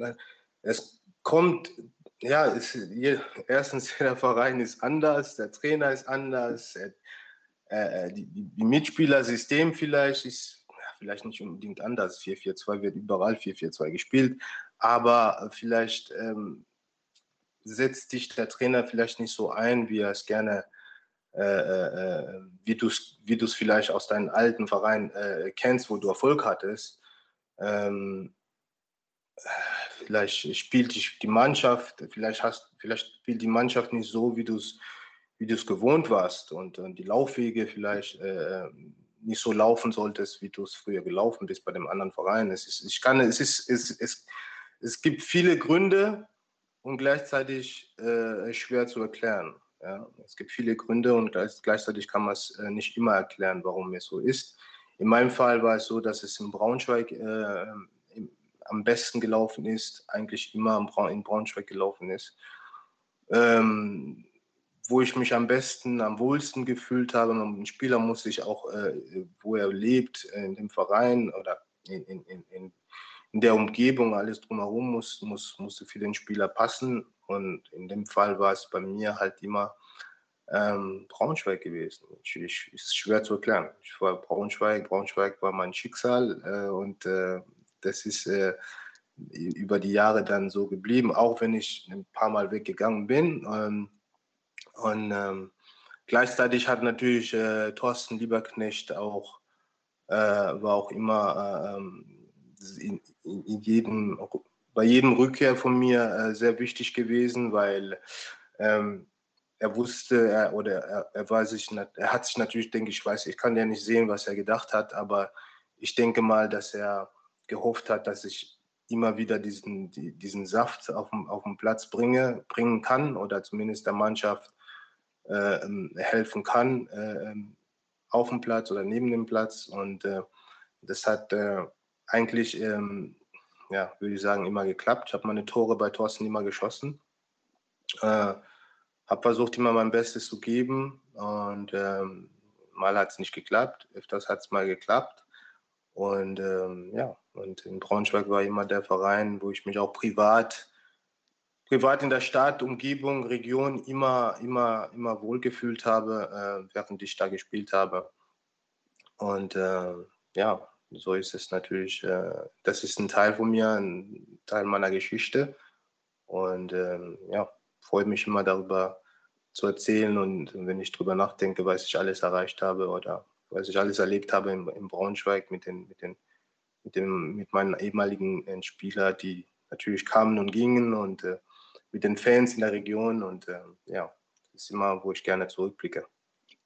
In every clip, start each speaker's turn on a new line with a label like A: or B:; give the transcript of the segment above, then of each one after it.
A: äh, es kommt, ja, es, erstens, der Verein ist anders, der Trainer ist anders, äh, äh die, die Mitspielersystem vielleicht ist ja, vielleicht nicht unbedingt anders. 4-4-2 wird überall 4-4-2 gespielt, aber vielleicht ähm, setzt dich der Trainer vielleicht nicht so ein, wie er es gerne äh, äh, wie du es vielleicht aus deinem alten Verein äh, kennst, wo du Erfolg hattest. Ähm, vielleicht spielt die, Mannschaft, vielleicht, hast, vielleicht spielt die Mannschaft nicht so, wie du es wie gewohnt warst und, und die Laufwege vielleicht äh, nicht so laufen solltest, wie du es früher gelaufen bist bei dem anderen Verein. Es, ist, ich kann, es, ist, es, es, es gibt viele Gründe und gleichzeitig äh, schwer zu erklären. Ja, es gibt viele Gründe und gleichzeitig kann man es äh, nicht immer erklären, warum es so ist. In meinem Fall war es so, dass es in Braunschweig äh, am besten gelaufen ist, eigentlich immer in Braunschweig gelaufen ist. Ähm, wo ich mich am besten, am wohlsten gefühlt habe. Ein Spieler muss sich auch, äh, wo er lebt, in dem Verein oder in, in, in, in der Umgebung, alles drumherum muss, muss, musste für den Spieler passen. Und in dem Fall war es bei mir halt immer ähm, Braunschweig gewesen. Ich, ich, ist schwer zu erklären. Ich war Braunschweig, Braunschweig war mein Schicksal äh, und äh, das ist äh, über die Jahre dann so geblieben, auch wenn ich ein paar Mal weggegangen bin. Ähm, und ähm, gleichzeitig hat natürlich äh, Thorsten Lieberknecht auch, äh, war auch immer äh, ähm, in, in jedem bei jedem Rückkehr von mir äh, sehr wichtig gewesen, weil ähm, er wusste er, oder er, er, war sich, er hat sich natürlich, denke ich, weiß, ich kann ja nicht sehen, was er gedacht hat, aber ich denke mal, dass er gehofft hat, dass ich immer wieder diesen, die, diesen Saft auf auf den Platz bringe, bringen kann oder zumindest der Mannschaft äh, helfen kann äh, auf dem Platz oder neben dem Platz. Und äh, das hat äh, eigentlich ähm, ja, würde ich sagen, immer geklappt. Ich habe meine Tore bei Thorsten immer geschossen. Äh, habe versucht, immer mein Bestes zu geben und ähm, mal hat es nicht geklappt, öfters hat es mal geklappt. Und ähm, ja, und in Braunschweig war immer der Verein, wo ich mich auch privat, privat in der Stadt, Umgebung, Region immer, immer, immer wohlgefühlt habe, äh, während ich da gespielt habe. Und äh, ja, so ist es natürlich, äh, das ist ein Teil von mir, ein Teil meiner Geschichte. Und ähm, ja, freue mich immer darüber zu erzählen. Und wenn ich darüber nachdenke, was ich alles erreicht habe oder was ich alles erlebt habe in, in Braunschweig mit den, mit den, mit dem, mit meinen ehemaligen äh, Spielern, die natürlich kamen und gingen und äh, mit den Fans in der Region. Und äh, ja, das ist immer, wo ich gerne zurückblicke.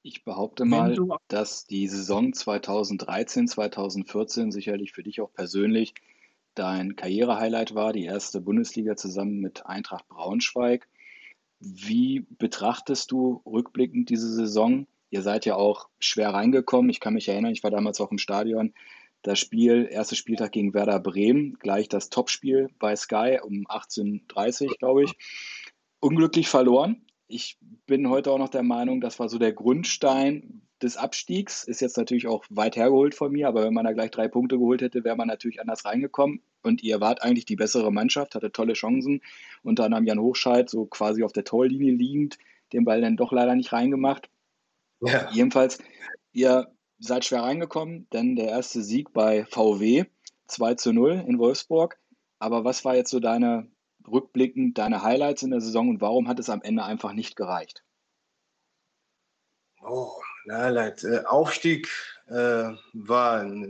B: Ich behaupte mal, dass die Saison 2013, 2014 sicherlich für dich auch persönlich dein Karrierehighlight war, die erste Bundesliga zusammen mit Eintracht Braunschweig. Wie betrachtest du rückblickend diese Saison? Ihr seid ja auch schwer reingekommen. Ich kann mich erinnern, ich war damals auch im Stadion. Das Spiel, erster Spieltag gegen Werder Bremen, gleich das Topspiel bei Sky um 18.30 Uhr, glaube ich. Unglücklich verloren ich bin heute auch noch der Meinung, das war so der Grundstein des Abstiegs. Ist jetzt natürlich auch weit hergeholt von mir, aber wenn man da gleich drei Punkte geholt hätte, wäre man natürlich anders reingekommen. Und ihr wart eigentlich die bessere Mannschaft, hatte tolle Chancen. Unter anderem Jan Hochscheid, so quasi auf der Torlinie liegend, den Ball dann doch leider nicht reingemacht. Ja. Jedenfalls, ihr seid schwer reingekommen, denn der erste Sieg bei VW 2 zu 0 in Wolfsburg. Aber was war jetzt so deine rückblickend deine Highlights in der Saison und warum hat es am Ende einfach nicht gereicht?
A: Oh, Highlight. Äh, Aufstieg äh, war eine,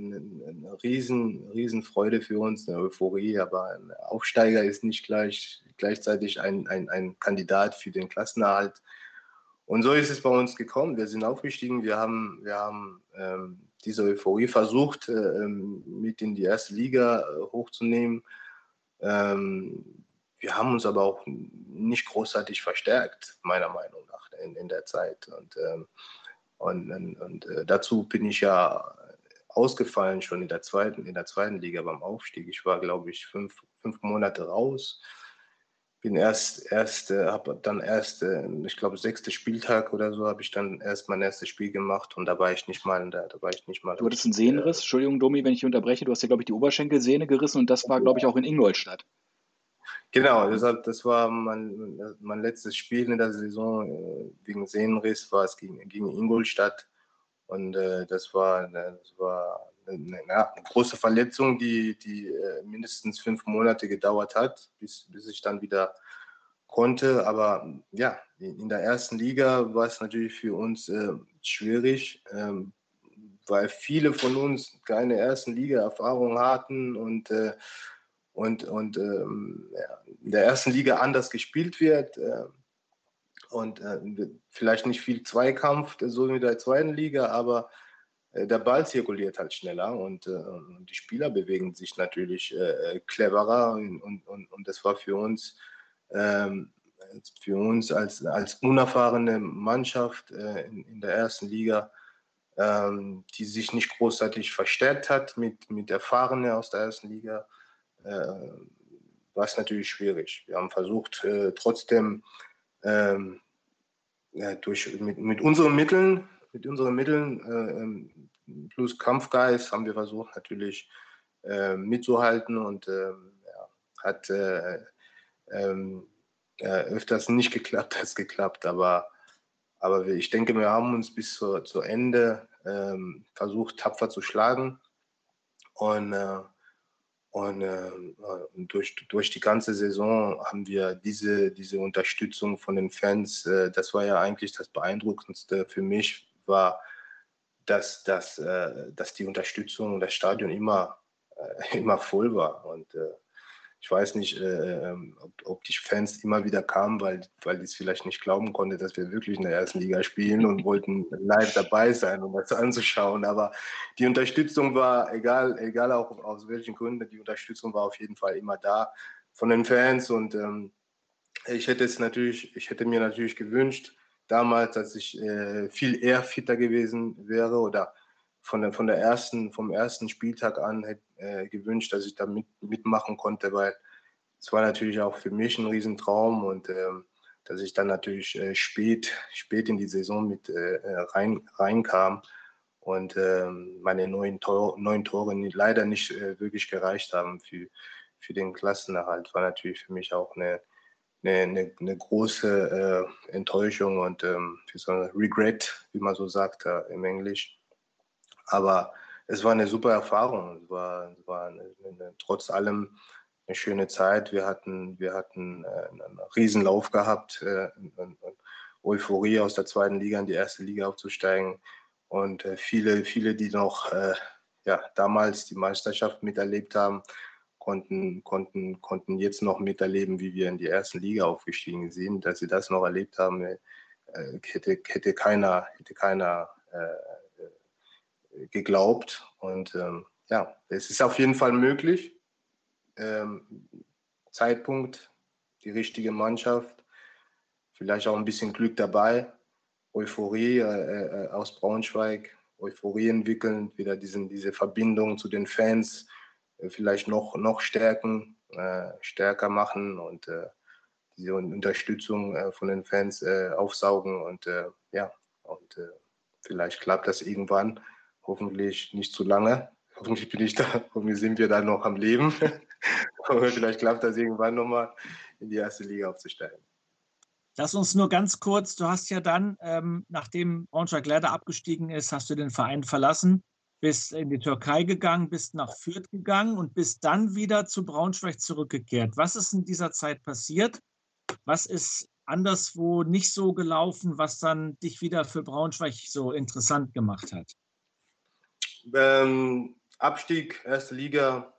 A: eine riesen, riesen Freude für uns, eine Euphorie, aber ein Aufsteiger ist nicht gleich, gleichzeitig ein, ein, ein Kandidat für den Klassenerhalt. Und so ist es bei uns gekommen. Wir sind aufgestiegen, wir haben, wir haben ähm, diese Euphorie versucht, äh, mit in die erste Liga äh, hochzunehmen. Ähm, wir haben uns aber auch nicht großartig verstärkt, meiner Meinung nach, in, in der Zeit. Und, ähm, und, und, und äh, dazu bin ich ja ausgefallen schon in der zweiten, in der zweiten Liga beim Aufstieg. Ich war, glaube ich, fünf, fünf Monate raus. Bin erst, erst äh, habe dann erst, äh, ich glaube, sechster Spieltag oder so, habe ich dann erst mein erstes Spiel gemacht und da war ich nicht mal der, da war ich nicht mal.
B: Du hattest einen Sehnenriss, Entschuldigung, Domi, wenn ich unterbreche, du hast ja, glaube ich, die Oberschenkelsehne gerissen und das war, glaube ich, auch in Ingolstadt.
A: Genau, deshalb, das war mein, mein letztes Spiel in der Saison äh, wegen Sehnenriss, war es gegen, gegen Ingolstadt. Und äh, das war, das war eine, eine, große Verletzung, die, die äh, mindestens fünf Monate gedauert hat, bis, bis ich dann wieder konnte. Aber ja, in der ersten Liga war es natürlich für uns äh, schwierig, ähm, weil viele von uns keine ersten Liga-Erfahrung hatten und äh, und, und ähm, ja, in der ersten Liga anders gespielt wird äh, und äh, vielleicht nicht viel Zweikampf, so wie in der zweiten Liga, aber äh, der Ball zirkuliert halt schneller und, äh, die Spieler bewegen sich natürlich äh, cleverer und, und, und, das war für uns, ähm, für uns als, als unerfahrene Mannschaft äh, in, in, der ersten Liga, ähm, die sich nicht großartig verstärkt hat mit, mit Erfahrenen aus der ersten Liga, äh, war es natürlich schwierig. Wir haben versucht, äh, trotzdem ähm, durch, mit, mit unseren Mitteln, mit unseren Mitteln äh, ähm, plus Kampfgeist haben wir versucht natürlich äh, mitzuhalten und äh, ja, hat äh, ähm, öfters nicht geklappt als geklappt, aber, aber ich denke, wir haben uns bis zu, zu Ende ähm, versucht, tapfer zu schlagen und und, äh, durch, durch die ganze Saison haben wir diese, diese Unterstützung von den Fans, äh, das war ja eigentlich das Beeindruckendste für mich, war, dass, dass, äh, dass die Unterstützung und das Stadion immer, äh, immer voll war. Und äh, ich weiß nicht, äh, ähm, ob, ob, die Fans immer wieder kamen, weil, weil die es vielleicht nicht glauben konnten, dass wir wirklich in der ersten Liga spielen und wollten live dabei sein, um das anzuschauen. Aber die Unterstützung war, egal, egal auch aus welchen Gründen, die Unterstützung war auf jeden Fall immer da von den Fans. Und ähm, ich hätte es natürlich, ich hätte mir natürlich gewünscht, damals, dass ich äh, viel eher fitter gewesen wäre oder von der, von der ersten, vom ersten Spieltag an hätte äh, gewünscht, dass ich da mit, mitmachen konnte, weil es war natürlich auch für mich ein Riesentraum und ähm, dass ich dann natürlich äh, spät, spät in die Saison mit äh, rein, reinkam und ähm, meine neun, Tor, neun Tore leider nicht äh, wirklich gereicht haben für, für den Klassenerhalt, war natürlich für mich auch eine, eine, eine, eine große äh, Enttäuschung und ähm, so ein Regret, wie man so sagt äh, im Englisch. Aber es war eine super Erfahrung. Es war, es war eine, eine, trotz allem eine schöne Zeit. Wir hatten, wir hatten äh, einen Riesenlauf gehabt, äh, und Euphorie aus der zweiten Liga in die erste Liga aufzusteigen. Und äh, viele, viele, die noch äh, ja, damals die Meisterschaft miterlebt haben, konnten, konnten, konnten jetzt noch miterleben, wie wir in die erste Liga aufgestiegen sind. Dass sie das noch erlebt haben, äh, hätte, hätte keiner, hätte keiner äh, geglaubt. Und ähm, ja, es ist auf jeden Fall möglich. Ähm, Zeitpunkt, die richtige Mannschaft, vielleicht auch ein bisschen Glück dabei, Euphorie äh, äh, aus Braunschweig, Euphorie entwickeln, wieder diesen, diese Verbindung zu den Fans vielleicht noch, noch stärken, äh, stärker machen und äh, diese Unterstützung äh, von den Fans aufsaugen und ja, und vielleicht klappt das irgendwann hoffentlich nicht zu lange. Hoffentlich bin ich da, hoffentlich sind wir da noch am Leben. Aber vielleicht klappt das irgendwann nochmal in die erste Liga aufzusteigen.
C: Lass uns nur ganz kurz, du hast ja dann, ähm, nachdem Braunschweig leider abgestiegen ist, hast du den Verein verlassen, bist in die Türkei gegangen, bist nach Fürth gegangen und bist dann wieder zu Braunschweig zurückgekehrt. Was ist in dieser Zeit passiert? Was ist anderswo nicht so gelaufen, was dann dich wieder für Braunschweig so interessant gemacht hat?
A: Ähm, Abstieg, erste Liga.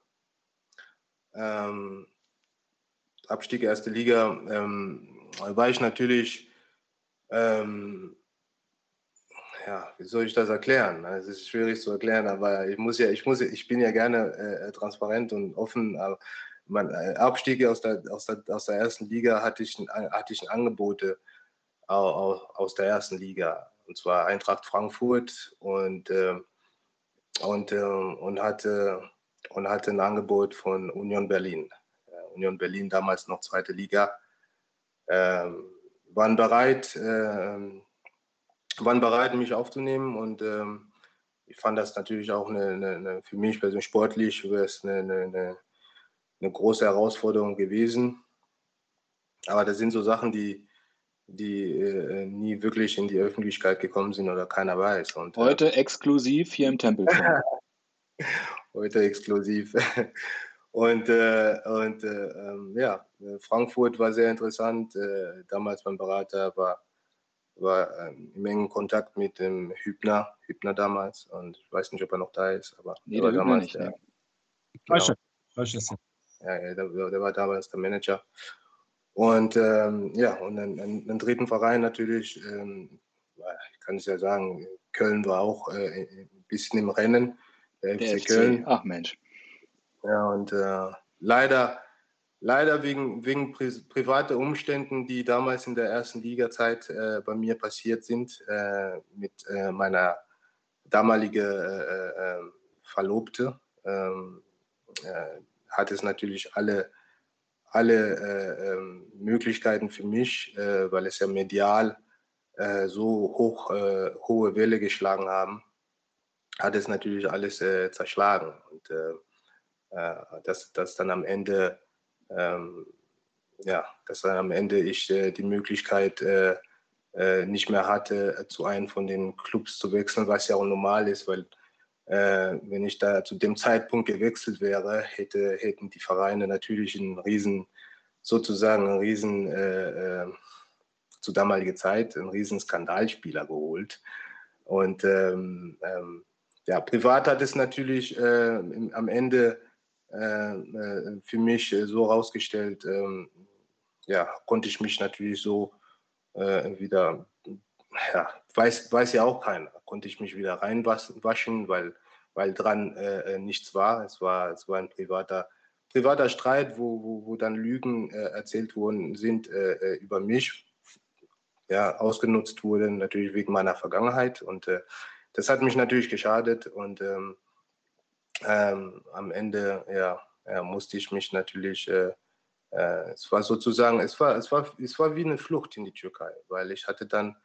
A: Ähm, Abstieg, erste Liga, ähm, war ich natürlich, ähm, ja, wie soll ich das erklären? Es ist schwierig zu erklären, aber ich muss ja, ich muss, ich bin ja gerne äh, transparent und offen. Aber mein äh, Abstieg aus der, aus, der, aus der ersten Liga hatte ich, hatte ich Angebote aus, aus der ersten Liga. Und zwar Eintracht Frankfurt und äh, und, äh, und, hatte, und hatte ein Angebot von Union Berlin. Äh, Union Berlin, damals noch zweite Liga, äh, waren, bereit, äh, waren bereit, mich aufzunehmen und ähm, ich fand das natürlich auch eine, eine, eine für mich persönlich sportlich wäre es eine, eine, große Herausforderung gewesen. aber das sind so Sachen, die, die äh, nie wirklich in die Öffentlichkeit gekommen sind oder keiner weiß. Und,
B: äh, Heute äh, exklusiv hier im Tempel.
A: Heute exklusiv. Und, äh, und äh, ähm, ja, Frankfurt war sehr interessant. Äh, damals mein Berater war, war ähm, im engen Kontakt mit dem Hübner, Hübner damals. Und ich weiß nicht, ob er noch da ist, aber
B: nee, der war damals nicht, der,
A: genau. ja, ja, der, der, war damals der Manager. Und ähm, ja, und einen, einen, dritten Verein natürlich, ähm, ich kann es ja sagen, Köln war auch äh, ein bisschen im Rennen.
B: Der, der FC, FC Köln. Ach Mensch.
A: Ja, und äh, leider, leider wegen, wegen pri privater Umständen, die damals in der ersten Liga-Zeit äh, bei mir passiert sind, äh, mit äh, meiner damaligen äh, äh, Verlobte, ähm, hat es natürlich alle, alle ähm, Möglichkeiten für mich, weil es ja medial so hoch, hohe Welle geschlagen haben, hat es natürlich alles zerschlagen. Und äh, dass, dass dann am Ende, ähm, ja, dass dann am Ende ich äh, die Möglichkeit äh, äh nicht mehr hatte, äh, zu einem von den Clubs zu wechseln, was ja auch normal ist, weil äh, wenn ich da zu dem Zeitpunkt gewechselt wäre, hätte, hätten die Vereine natürlich einen riesen, sozusagen einen riesen, zu damaliger Zeit, einen riesen Skandalspieler geholt. Und ähm, ähm, ja, privat hat es natürlich äh, am Ende äh, äh, für mich äh, so herausgestellt, ähm, ja, konnte ich mich natürlich so wieder, ja, weiß, weiß ja auch keiner, konnte ich mich wieder reinwaschen, weil, weil dran äh, nichts war. Es war, es war ein privater, privater Streit, wo, wo, wo dann Lügen äh, erzählt worden sind äh, über mich, ja, ausgenutzt wurden, natürlich wegen meiner Vergangenheit. Und das hat mich natürlich geschadet und ähm, ähm, am Ende ja, ja, musste ich mich natürlich, äh, äh, es war sozusagen, es war, es, war, es war wie eine Flucht in die Türkei, weil ich hatte dann,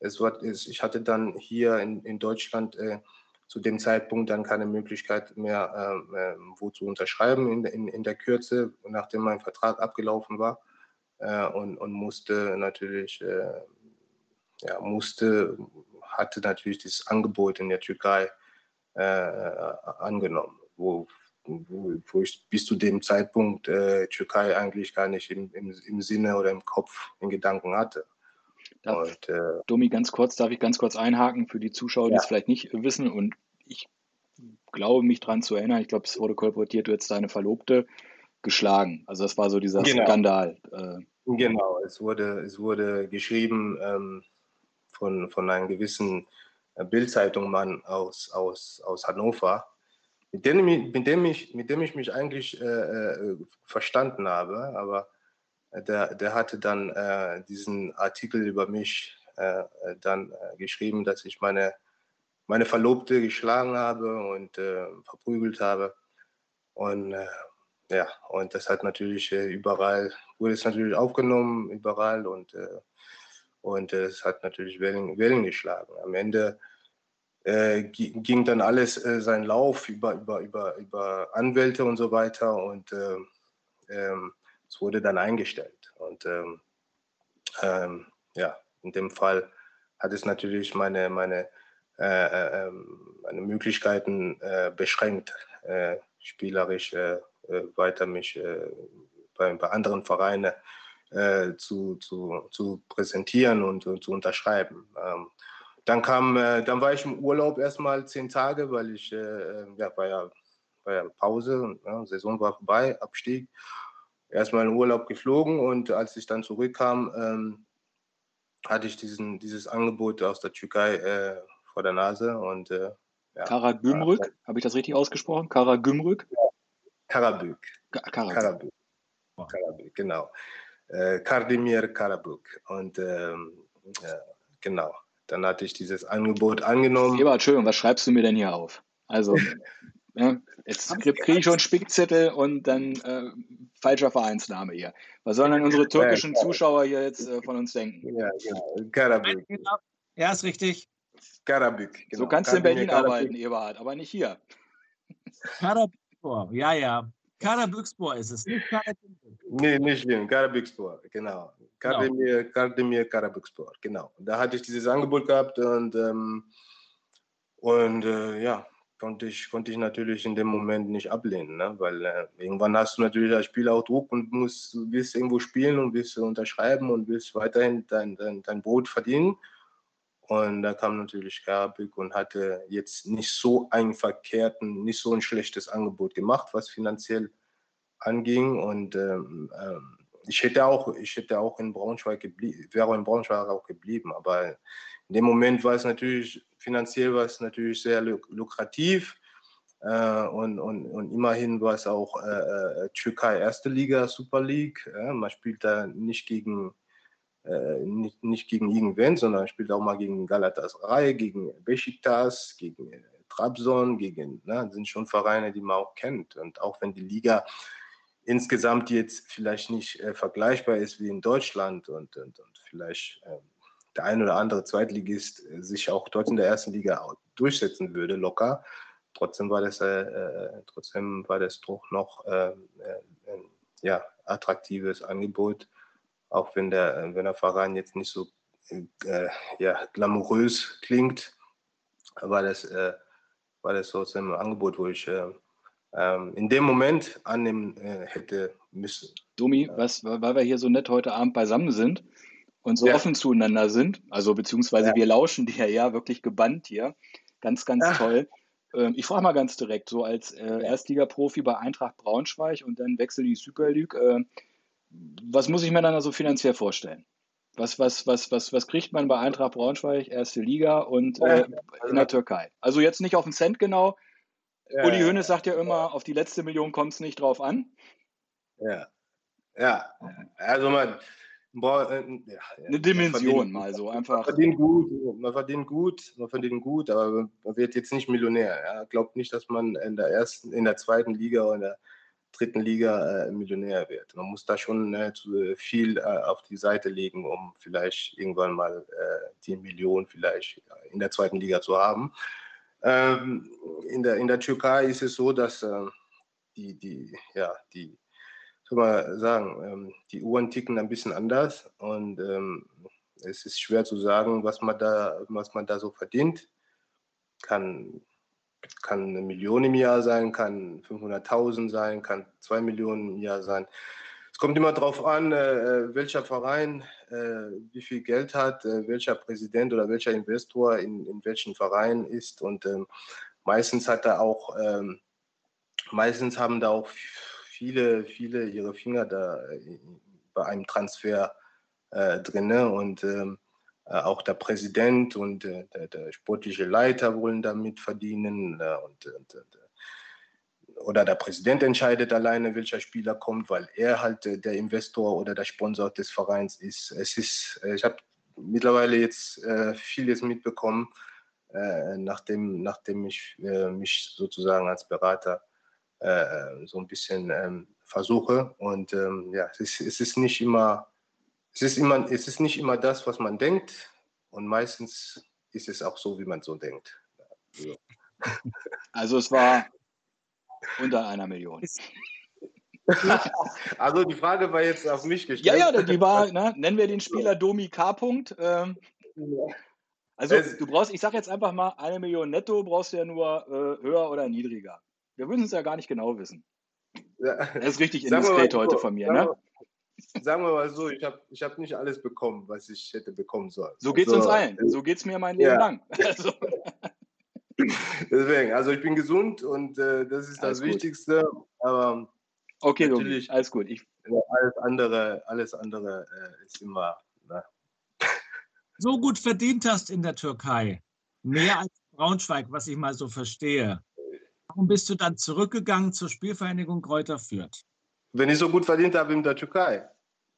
A: es war, ich hatte dann hier in, in Deutschland äh, zu dem Zeitpunkt dann keine Möglichkeit mehr, ähm, ähm, wo zu unterschreiben in, in, in der Kürze, nachdem mein Vertrag abgelaufen war. Äh, und, und musste natürlich, äh, ja, musste, hatte natürlich dieses Angebot in der Türkei äh, angenommen, wo, wo, wo, ich bis zu dem Zeitpunkt äh, Türkei eigentlich gar nicht im, im, im, Sinne oder im Kopf in Gedanken hatte.
B: Darf, und, äh, Domi, ganz kurz, darf ich ganz kurz einhaken für die Zuschauer, die ja. es vielleicht nicht wissen und ich glaube mich daran zu erinnern, ich glaube, es wurde kolportiert, du hättest deine Verlobte geschlagen. Also das war so dieser genau. Skandal.
A: Äh. Genau, es wurde, es wurde geschrieben ähm, von, von einem gewissen Bildzeitung-Mann aus, aus, aus Hannover, mit dem, mit, dem ich, mit dem ich mich eigentlich äh, äh verstanden habe, aber der, der hatte dann äh, diesen Artikel über mich äh, dann äh, geschrieben, dass ich meine, meine Verlobte geschlagen habe und äh, verprügelt habe. Und ja, und das hat natürlich überall, wurde es natürlich aufgenommen, überall und und es hat natürlich Wellen, Wellen geschlagen. Am Ende äh, ging dann alles äh, seinen Lauf über, über, über, über Anwälte und so weiter und äh, ähm, es wurde dann eingestellt. Und ähm, ähm, ja, in dem Fall hat es natürlich meine, meine, äh, äh, ähm, meine Möglichkeiten äh, beschränkt, spielerisch weiter mich bei, bei anderen Vereinen äh, zu, zu, zu präsentieren und, und zu unterschreiben. Ähm, dann kam, äh, dann war ich im Urlaub erstmal zehn Tage, weil ich, äh, äh ja, war ja, war ja Pause, ja, Saison war vorbei, Abstieg. Erstmal in Urlaub geflogen und als ich dann zurückkam, ähm, hatte ich diesen, dieses Angebot aus der Türkei äh, vor der Nase und äh,
B: ja. Karagümrük, habe ich das richtig ausgesprochen? Karagümrük? Ja.
A: Karabük. Karabük. Karabük, genau äh, Kardemir Karabuk. Und ähm, ja, genau, dann hatte ich dieses Angebot angenommen.
B: Eber, Entschuldigung, was schreibst du mir denn hier auf? Also, ja, jetzt kriege ich schon Spickzettel und dann äh, falscher Vereinsname hier. Was sollen denn unsere türkischen ja, Zuschauer hier jetzt äh, von uns denken? Ja, genau.
C: Karabük. Ja, ist richtig.
B: Karabük. Genau. So kannst du in Berlin Karabük. arbeiten, Eberhard, aber nicht hier.
C: Karabük, ja, ja. Karabükspor ist es, nicht
A: Karabükspor. Nee, nicht schlimm, Karabükspor, genau. Kardemir, genau. Kardemir Karabükspor, genau. Da hatte ich dieses Angebot gehabt und, ähm, und äh, ja, konnte ich, konnte ich natürlich in dem Moment nicht ablehnen, ne? weil äh, irgendwann hast du natürlich als Spieler auch Druck und musst, willst irgendwo spielen und willst unterschreiben und willst weiterhin dein, dein, dein Brot verdienen. Und da kam natürlich Karabük und hatte jetzt nicht so einen verkehrten, nicht so ein schlechtes Angebot gemacht, was finanziell anging. Und ähm, ähm, ich hätte auch, ich hätte auch in Braunschweig geblieben, wäre in Braunschweig auch geblieben. Aber in dem Moment war es natürlich, finanziell war es natürlich sehr lukrativ. Äh, und, und, und immerhin war es auch äh, äh, Türkei erste Liga, Super League. Äh, man spielt da nicht gegen äh, nicht, nicht gegen irgendwen, sondern spielt auch mal gegen Galatasaray, gegen Besiktas, gegen äh, Trabzon, gegen, ne, sind schon Vereine, die man auch kennt. Und auch wenn die Liga insgesamt jetzt vielleicht nicht äh, vergleichbar ist wie in Deutschland und, und, und vielleicht äh, der ein oder andere Zweitligist äh, sich auch dort in der ersten Liga durchsetzen würde, locker. Trotzdem war das, äh, trotzdem war das doch noch ein ja, attraktives Angebot auch wenn der, wenn der Verein jetzt nicht so äh, ja, glamourös klingt, war das, äh, war das trotzdem ein Angebot, wo ich äh, ähm, in dem Moment annehmen äh, hätte müssen.
B: Domi, was, weil wir hier so nett heute Abend beisammen sind und so ja. offen zueinander sind, also beziehungsweise ja. wir lauschen dir ja wirklich gebannt hier, ganz, ganz ja. toll. Ähm, ich frage mal ganz direkt, so als äh, Erstligaprofi bei Eintracht Braunschweig und dann wechsel in die Super League, äh, was muss ich mir dann also finanziell vorstellen? Was, was, was, was, was kriegt man bei Eintracht Braunschweig, erste Liga und äh, in der Türkei? Also jetzt nicht auf den Cent genau. Ja, Uli Hoeneß sagt ja immer, auf die letzte Million kommt es nicht drauf an.
A: Ja, ja. Also man, boah,
B: äh, ja, eine Dimension mal so einfach. Man
A: verdient gut, man verdient gut, man verdient gut, aber man wird jetzt nicht Millionär. Ja. Glaubt nicht, dass man in der ersten, in der zweiten Liga oder dritten Liga äh, Millionär wird. Man muss da schon äh, viel äh, auf die Seite legen, um vielleicht irgendwann mal äh, die Million vielleicht äh, in der zweiten Liga zu haben. Ähm, in, der, in der Türkei ist es so, dass äh, die, die, ja, die, soll man sagen, ähm, die Uhren ticken ein bisschen anders und ähm, es ist schwer zu sagen, was man da, was man da so verdient. Kann kann eine Million im Jahr sein, kann 500.000 sein, kann zwei Millionen im Jahr sein. Es kommt immer darauf an, äh, welcher Verein äh, wie viel Geld hat, äh, welcher Präsident oder welcher Investor in, in welchen Verein ist. Und ähm, meistens hat er auch, ähm, meistens haben da auch viele, viele ihre Finger da äh, bei einem Transfer äh, drin. Und ähm, äh, auch der Präsident und äh, der, der, sportliche Leiter wollen damit verdienen. Äh, und, und, oder der Präsident entscheidet alleine, welcher Spieler kommt, weil er halt der Investor oder der Sponsor des Vereins ist. Es ist, ich habe mittlerweile jetzt vieles mitbekommen, nachdem, nachdem ich mich sozusagen als Berater so ein bisschen ähm, versuche. Und ähm, ja, es ist, es ist nicht immer es ist, immer, es ist nicht immer das, was man denkt und meistens ist es auch so, wie man so denkt.
B: Ja. Also es war unter einer Million.
A: Also die Frage war jetzt auf mich gestellt.
B: Ja, ja, die war, ne, nennen wir den Spieler Domi K. -Punkt. Ähm, also du brauchst, ich sage jetzt einfach mal, eine Million netto brauchst du ja nur äh, höher oder niedriger. Wir würden es ja gar nicht genau wissen. Ja. Das ist richtig indiskret heute von mir. Ne?
A: Sagen wir mal so, ich habe ich hab nicht alles bekommen, was ich hätte bekommen sollen.
B: So geht es also, uns allen. So geht es mir mein Leben ja. lang. Also.
A: Deswegen, also ich bin gesund und äh, das ist alles das gut. Wichtigste. Aber
B: okay, natürlich, alles gut. Ich,
A: alles andere, alles andere äh, ist immer.
C: Ne? So gut verdient hast in der Türkei. Mehr als Braunschweig, was ich mal so verstehe. Warum bist du dann zurückgegangen zur Spielvereinigung Kräuter Fürth?
A: Wenn ich so gut verdient habe in der Türkei.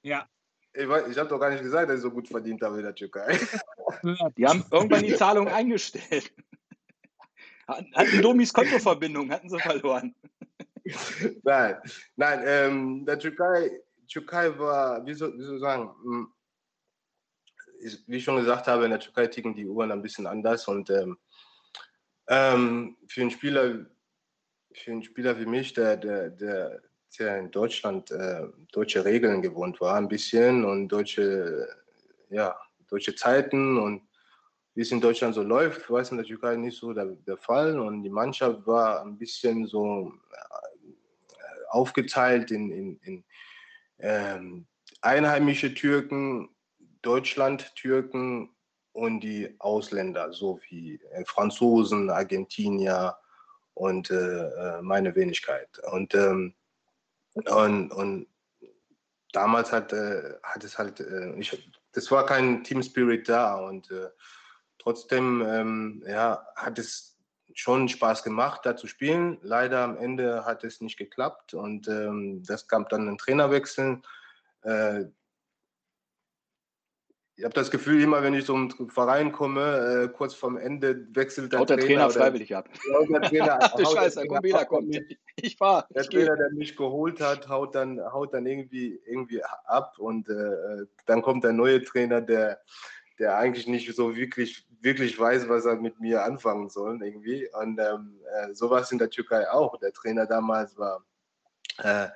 C: Ja.
A: Ich, ich habe doch gar nicht gesagt, dass ich so gut verdient habe in der Türkei.
B: Die haben irgendwann die Zahlung eingestellt. Hatten Domis Kontoverbindung, hatten sie verloren.
A: Nein, nein, ähm, der Türkei, Türkei war, wie soll, wie soll ich sagen, hm, wie ich schon gesagt habe, in der Türkei ticken die Uhren ein bisschen anders und ähm, ähm, für einen Spieler, für einen Spieler wie mich, der, der, der ja in Deutschland äh, deutsche Regeln gewohnt war, ein bisschen und deutsche, ja, deutsche Zeiten und wie es in Deutschland so läuft, war es in der Türkei nicht so der, der Fall. Und die Mannschaft war ein bisschen so äh, aufgeteilt in, in, in ähm, einheimische Türken, Deutschland-Türken und die Ausländer, so wie äh, Franzosen, Argentinier und äh, äh meine Wenigkeit. Und, ähm, und, und damals hat, äh, hat es halt, äh, ich, das war kein Team Spirit da und äh, trotzdem ähm, ja, hat es schon Spaß gemacht, da zu spielen. Leider am Ende hat es nicht geklappt und ähm, das gab dann einen Trainerwechsel. Ich habe das Gefühl, immer wenn ich so einen Verein komme, äh, kurz vorm Ende wechselt der,
B: haut der Trainer. Trainer freiwillig ab.
A: Der Trainer,
B: Ach du Scheiße, komm wieder, komm. Ich fahr.
A: Der
B: ich
A: Trainer, der mich geholt hat, haut dann, haut dann irgendwie, irgendwie ab und äh, dann kommt der neue Trainer, der, der eigentlich nicht so wirklich, wirklich weiß, was er mit mir anfangen soll irgendwie. Und ähm, äh, sowas in der Türkei auch. Der Trainer damals war äh,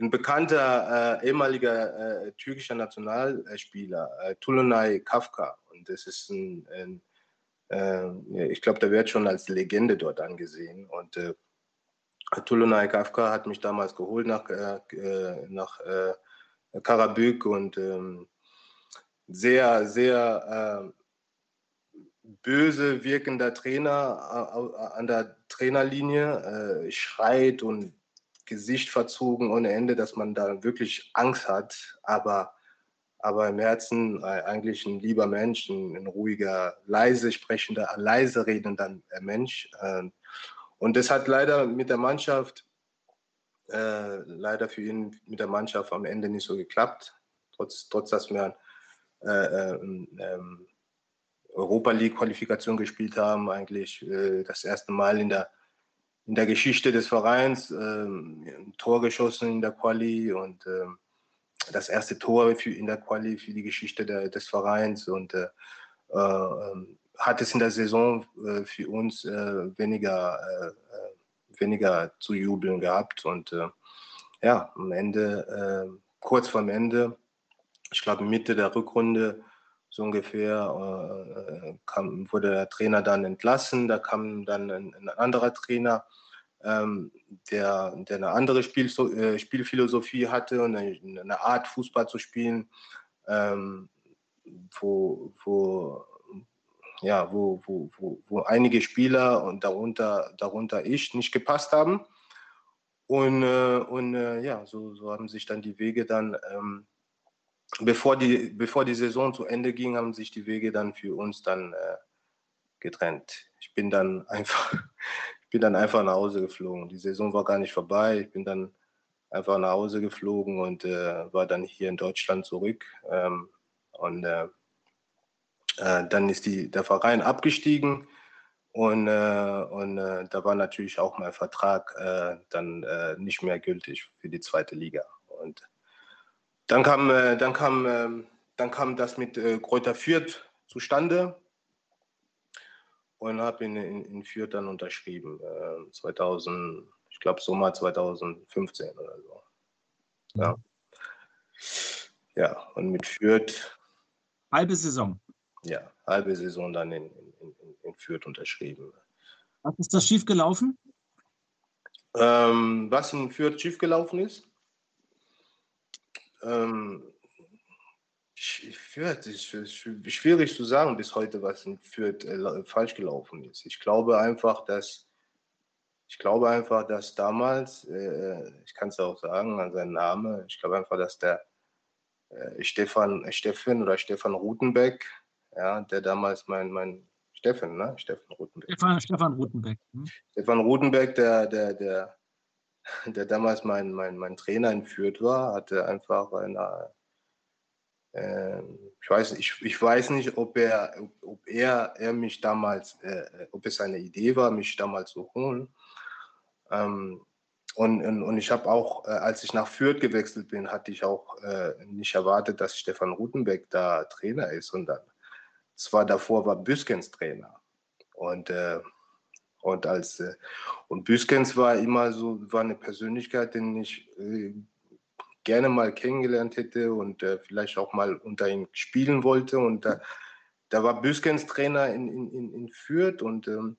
A: ein bekannter äh, ehemaliger äh, türkischer Nationalspieler, äh, Tulunay Kafka. Und das ist ein, ein äh, ich glaube, der wird schon als Legende dort angesehen. Und äh, Tulunay Kafka hat mich damals geholt nach, äh, äh nach Karabük und ähm, sehr, sehr böse wirkender Trainer an der Trainerlinie, schreit und Gesicht verzogen ohne Ende, dass man da wirklich Angst hat, aber, aber im Herzen eigentlich ein lieber Mensch, ein, ein ruhiger, leise sprechender, leise redender Mensch. Ähm, und das hat leider mit der Mannschaft, äh, leider für ihn mit der Mannschaft am Ende nicht so geklappt, trotz, trotz dass wir äh, äh, Europa League Qualifikation gespielt haben, eigentlich äh, das erste Mal in der in der Geschichte des Vereins, ähm, ein Tor geschossen in der Quali und ähm, das erste Tor für, in der Quali für die Geschichte der, des Vereins und äh, äh, hat es in der Saison äh, für uns äh, weniger, äh, äh, weniger zu jubeln gehabt und ja, am Ende, kurz vorm Ende, ich glaube Mitte der Rückrunde, so ungefähr, kam, wurde der Trainer dann entlassen, da kam dann ein, ein anderer Trainer ähm, der, der eine andere Spiel, äh, Spielphilosophie hatte und eine, eine, Art Fußball zu spielen, ähm, wo, wo, ja, wo, wo, wo, wo einige Spieler und darunter, darunter ich nicht gepasst haben. Und, äh, und äh, ja, so, so haben sich dann die Wege dann, ähm, bevor, die, bevor die Saison zu Ende ging, haben sich die Wege dann für uns dann äh, getrennt. Ich bin dann einfach, bin dann einfach nach Hause geflogen. Die Saison war gar nicht vorbei. Ich bin dann einfach nach Hause geflogen und äh, war dann hier in Deutschland zurück. Ähm, und äh, äh, dann ist die, der Verein abgestiegen und, äh, und äh, da war natürlich auch mein Vertrag dann nicht mehr gültig für die zweite Liga. Und dann kam, dann kam, ähm, dann kam das mit Kräuter Fürth zustande und habe in, in, in Fürth dann unterschrieben. Äh, 2000, ich glaube Sommer 2015 oder so. Ja. Ja, und mit Fürth.
C: Halbe Saison.
A: Ja, halbe Saison dann in, in, in Fürth unterschrieben.
C: Was ist das schiefgelaufen?
A: Ähm, was in Fürth schiefgelaufen ist? Ähm, Fürth ist schwierig zu sagen bis heute, was in Fürth äh, falsch gelaufen ist. Ich glaube einfach, dass ich glaube einfach, dass damals, äh, ich kann es auch sagen an seinen Namen, ich glaube einfach, dass der äh, Stefan, Steffen oder Stefan Rutenbeck, ja, der damals mein, mein Steffen, ne? Stefan Rutenbeck.
C: Stefan, Stefan Rutenbeck.
A: Hm? Stefan Rutenbeck, der, der, der, der damals mein, mein, mein Trainer in Fürth war, hatte einfach eine ähm, ich weiß, ich, ich weiß nicht, ob er, ob er, er mich damals, äh, ob es seine Idee war, mich damals zu holen. Ähm, und, und, und, ich habe auch, äh, als ich nach Fürth gewechselt bin, hatte ich auch äh, nicht erwartet, dass Stefan Rutenbeck da Trainer ist, sondern zwar davor war Büskens Trainer. Und, äh, Und als und Büskens war immer so, war eine Persönlichkeit, den ich gerne mal kennengelernt hätte und vielleicht auch mal unter ihm spielen wollte. Und da, da war Büskens Trainer in, in, in Fürth und ähm,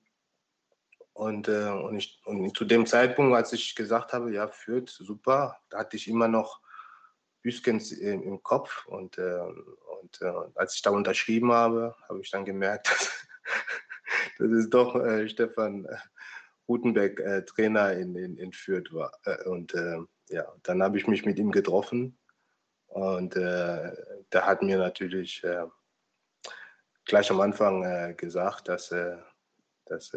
A: und, äh, und, ich, und zu dem Zeitpunkt, als ich gesagt habe, ja, Fürth, super, da hatte ich immer noch Büskens im, im Kopf. Und, äh, und äh, als ich da unterschrieben habe, habe ich dann gemerkt, dass, dass es doch äh, Stefan Rutenbeck äh, Trainer in, in, in Fürth war. Äh, und ja, dann habe ich mich mit ihm getroffen. Und der hat mir natürlich gleich am Anfang gesagt, dass dass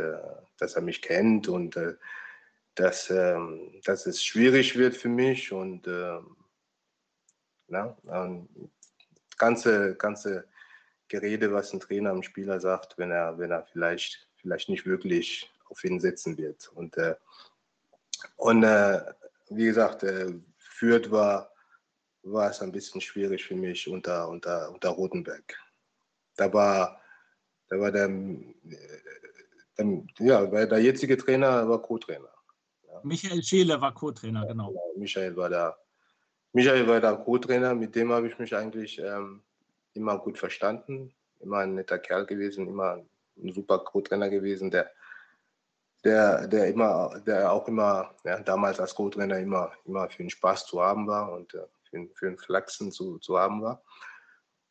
A: dass er mich kennt und äh, dass, äh, dass es schwierig wird für mich und äh, na, ganze, ganze Gerede, was ein Trainer einem Spieler sagt, wenn er, wenn er vielleicht, vielleicht nicht wirklich auf ihn setzen wird. Und, äh, und äh, wie gesagt, äh, Fürth war, war es ein bisschen schwierig für mich unter, unter, unter Rotenberg. Da war, da war der, ähm, ja, weil der jetzige Trainer war Co-Trainer.
C: Ja. Michael Scheele war Co-Trainer, genau.
A: genau. Michael war da. Michael war da Co-Trainer, mit dem habe ich mich eigentlich ähm, immer gut verstanden. Immer ein netter Kerl gewesen, immer ein super Co-Trainer gewesen, der, der, der immer, der auch immer, ja, damals als Co-Trainer immer, immer für den Spaß zu haben war und äh, für, für den Flachsen zu, zu haben war.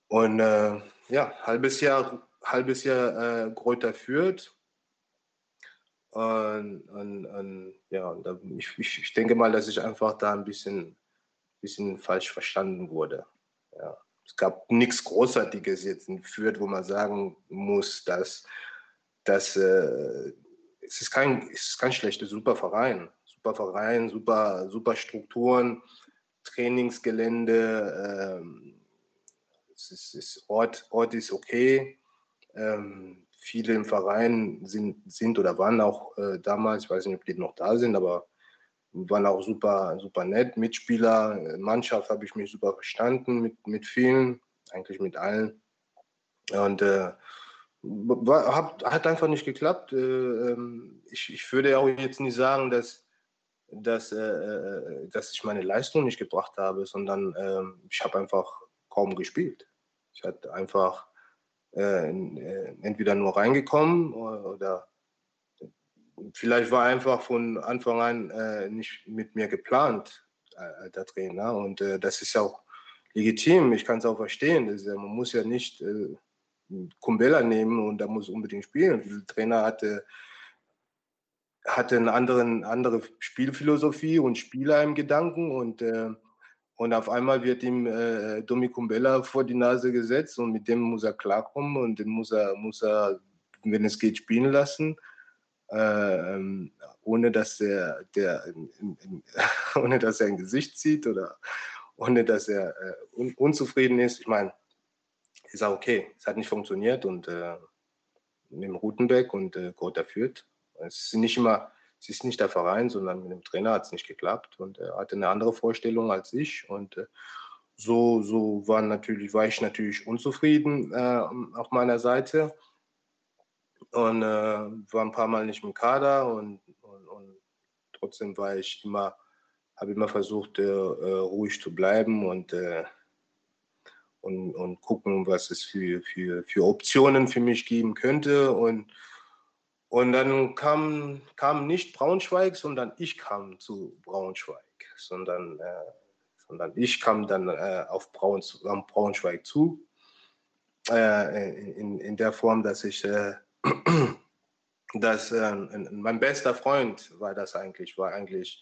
A: Und äh, ja, halbes Jahr, halbes Jahr äh, Kräuter führt, und, und, und ja, ich, ich, denke mal, dass ich einfach da ein bisschen, bisschen falsch verstanden wurde. Ja. Es gab nichts Großartiges jetzt in Fürth, wo man sagen muss, dass, dass äh, es, ist kein, es ist kein schlechter, super Verein. Super Verein, super, super Strukturen, Trainingsgelände, ähm, es ist, es Ort, Ort ist okay. Ähm, viele im Verein sind, sind oder waren auch äh, damals, ich weiß nicht, ob die noch da sind, aber waren auch super, super nett. Mitspieler, Mannschaft habe ich mich super verstanden mit, mit vielen, eigentlich mit allen. Und äh, war, hat, hat einfach nicht geklappt. Äh, ähm, ich, ich würde auch jetzt nicht sagen, dass, dass, äh, äh, dass ich meine Leistung nicht gebracht habe, sondern ähm, ich habe einfach kaum gespielt. Ich hatte einfach äh, äh, entweder nur reingekommen oder vielleicht war einfach von Anfang an äh, nicht mit mir geplant, äh, der Trainer. Und äh, das ist auch legitim, ich kann es auch verstehen. Ist, man muss ja nicht äh, Kumbella nehmen und da muss unbedingt spielen. Der Trainer hatte, hatte eine andere Spielphilosophie und Spieler im Gedanken und äh, und auf einmal wird ihm äh, Domi Kumbella vor die Nase gesetzt und mit dem muss er klarkommen und den muss er, muss er wenn es geht, spielen lassen, äh, ohne, dass er, der, ohne dass er ein Gesicht zieht oder ohne dass er äh, un unzufrieden ist. Ich meine, ist auch okay. Es hat nicht funktioniert und äh, mit dem Rutenbeck und äh, Gotha führt. Es ist nicht immer es ist nicht der Verein, sondern mit dem Trainer hat es nicht geklappt und er hatte eine andere Vorstellung als ich und äh, so, so war, natürlich, war ich natürlich unzufrieden äh, auf meiner Seite und äh, war ein paar Mal nicht im Kader und, und, und trotzdem war ich immer, habe immer versucht, äh, äh, ruhig zu bleiben und, äh, und, und gucken, was es für, für, für Optionen für mich geben könnte. Und und dann kam, kam nicht Braunschweig, sondern ich kam zu Braunschweig, sondern, äh, sondern ich kam dann äh, auf Braun, Braunschweig zu, in, in der Form, dass ich, äh, dass äh, mein bester Freund war das eigentlich, war eigentlich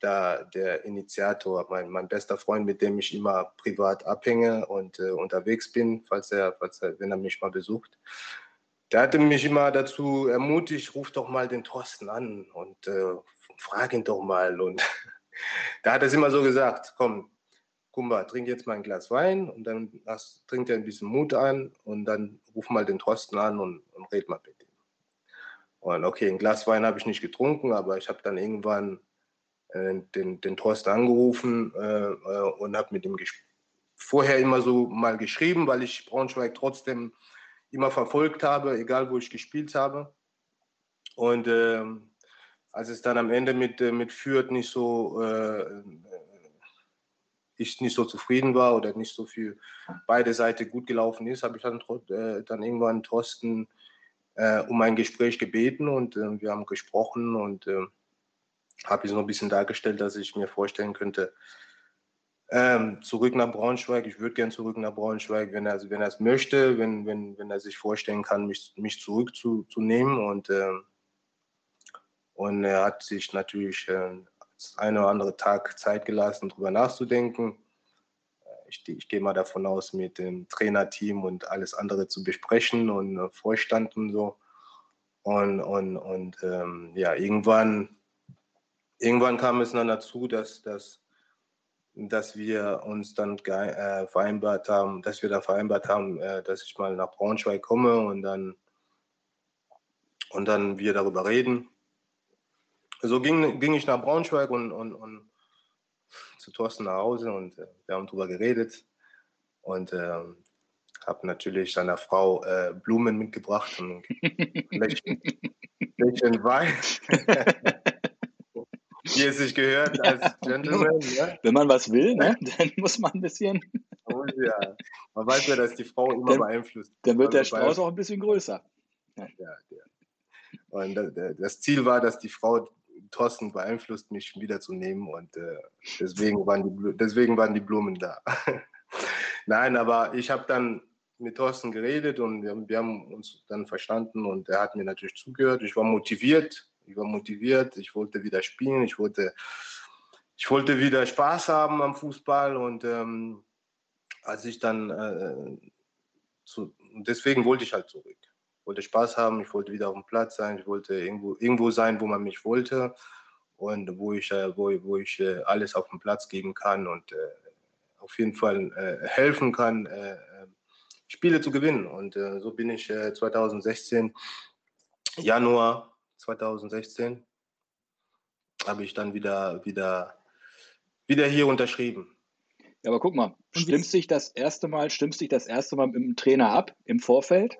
A: da der Initiator, mein, mein bester Freund, mit dem ich immer privat abhänge und äh, unterwegs bin, falls er, falls er, wenn er mich mal besucht der hatte mich immer dazu ermutigt, ruf doch mal den Thorsten an und äh, frag ihn doch mal. Und da hat er es immer so gesagt, komm, Kumba, trink jetzt mal ein Glas Wein und dann hast, trink dir ein bisschen Mut an und dann ruf mal den Thorsten an und, und red mal mit ihm. Und okay, ein Glas Wein habe ich nicht getrunken, aber ich habe dann irgendwann äh, den, den Thorsten angerufen äh, äh und habe mit ihm vorher immer so mal geschrieben, weil ich Braunschweig trotzdem immer verfolgt habe, egal wo ich gespielt habe. Und ähm, als es dann am Ende mit, äh, mit Fürth nicht so, äh, ich nicht so zufrieden war oder nicht so viel beide Seiten gut gelaufen ist, habe ich dann, äh, dann irgendwann Thorsten äh, um ein Gespräch gebeten und äh, wir haben gesprochen und äh, habe so ein bisschen dargestellt, dass ich mir vorstellen könnte, ähm, zurück nach Braunschweig. Ich würde gern zurück nach Braunschweig, wenn er, wenn er es möchte, wenn, wenn, wenn er sich vorstellen kann, mich, mich zurückzunehmen. Und, äh, und er hat sich natürlich äh, ein oder andere Tag Zeit gelassen, darüber nachzudenken. Äh, ich, ich gehe mal davon aus, mit dem Trainerteam und alles andere zu besprechen und äh, Vorstand und so. Und, und, und ähm, ja, irgendwann, irgendwann kam es dann dazu, dass, dass dass wir uns dann äh, vereinbart haben, dass wir dann vereinbart haben, äh, dass ich mal nach Braunschweig komme und dann und dann wir darüber reden. So ging, ging ich nach Braunschweig und, und, und zu Thorsten nach Hause und äh, wir haben darüber geredet und ähm, habe natürlich seiner Frau äh, Blumen mitgebracht und Lächeln, Lächeln Wein. wie es sich gehört als Gentleman.
B: Ja? Wenn man was will, ne, dann muss man ein bisschen.
A: Oh, ja. Man weiß ja, dass die Frau immer dann, beeinflusst.
B: Dann wird der Strauß auch ein bisschen größer.
A: Ja, ja. Und das Ziel war, dass die Frau Thorsten beeinflusst, mich wiederzunehmen und äh, deswegen, waren die, deswegen waren die Blumen da. Nein, aber ich habe dann mit Thorsten geredet und wir, wir, haben uns dann verstanden und er hat mir natürlich zugehört. Ich war motiviert, ich war motiviert, ich wollte wieder spielen, ich wollte, ich wollte wieder Spaß haben am Fußball und ähm, als ich dann, äh, zu, deswegen wollte ich halt zurück. Ich wollte Spaß haben, ich wollte wieder auf dem Platz sein, ich wollte irgendwo, irgendwo sein, wo man mich wollte und wo ich, äh, wo, wo ich äh, alles auf dem Platz geben kann und äh, auf jeden Fall äh, helfen kann, äh, Spiele zu gewinnen. Und so bin ich 2016 Januar 2016 habe ich dann wieder, wieder, wieder hier unterschrieben.
B: Ja, aber guck mal, stimmst dich das erste Mal, stimmst dich das erste Mal mit dem Trainer ab im Vorfeld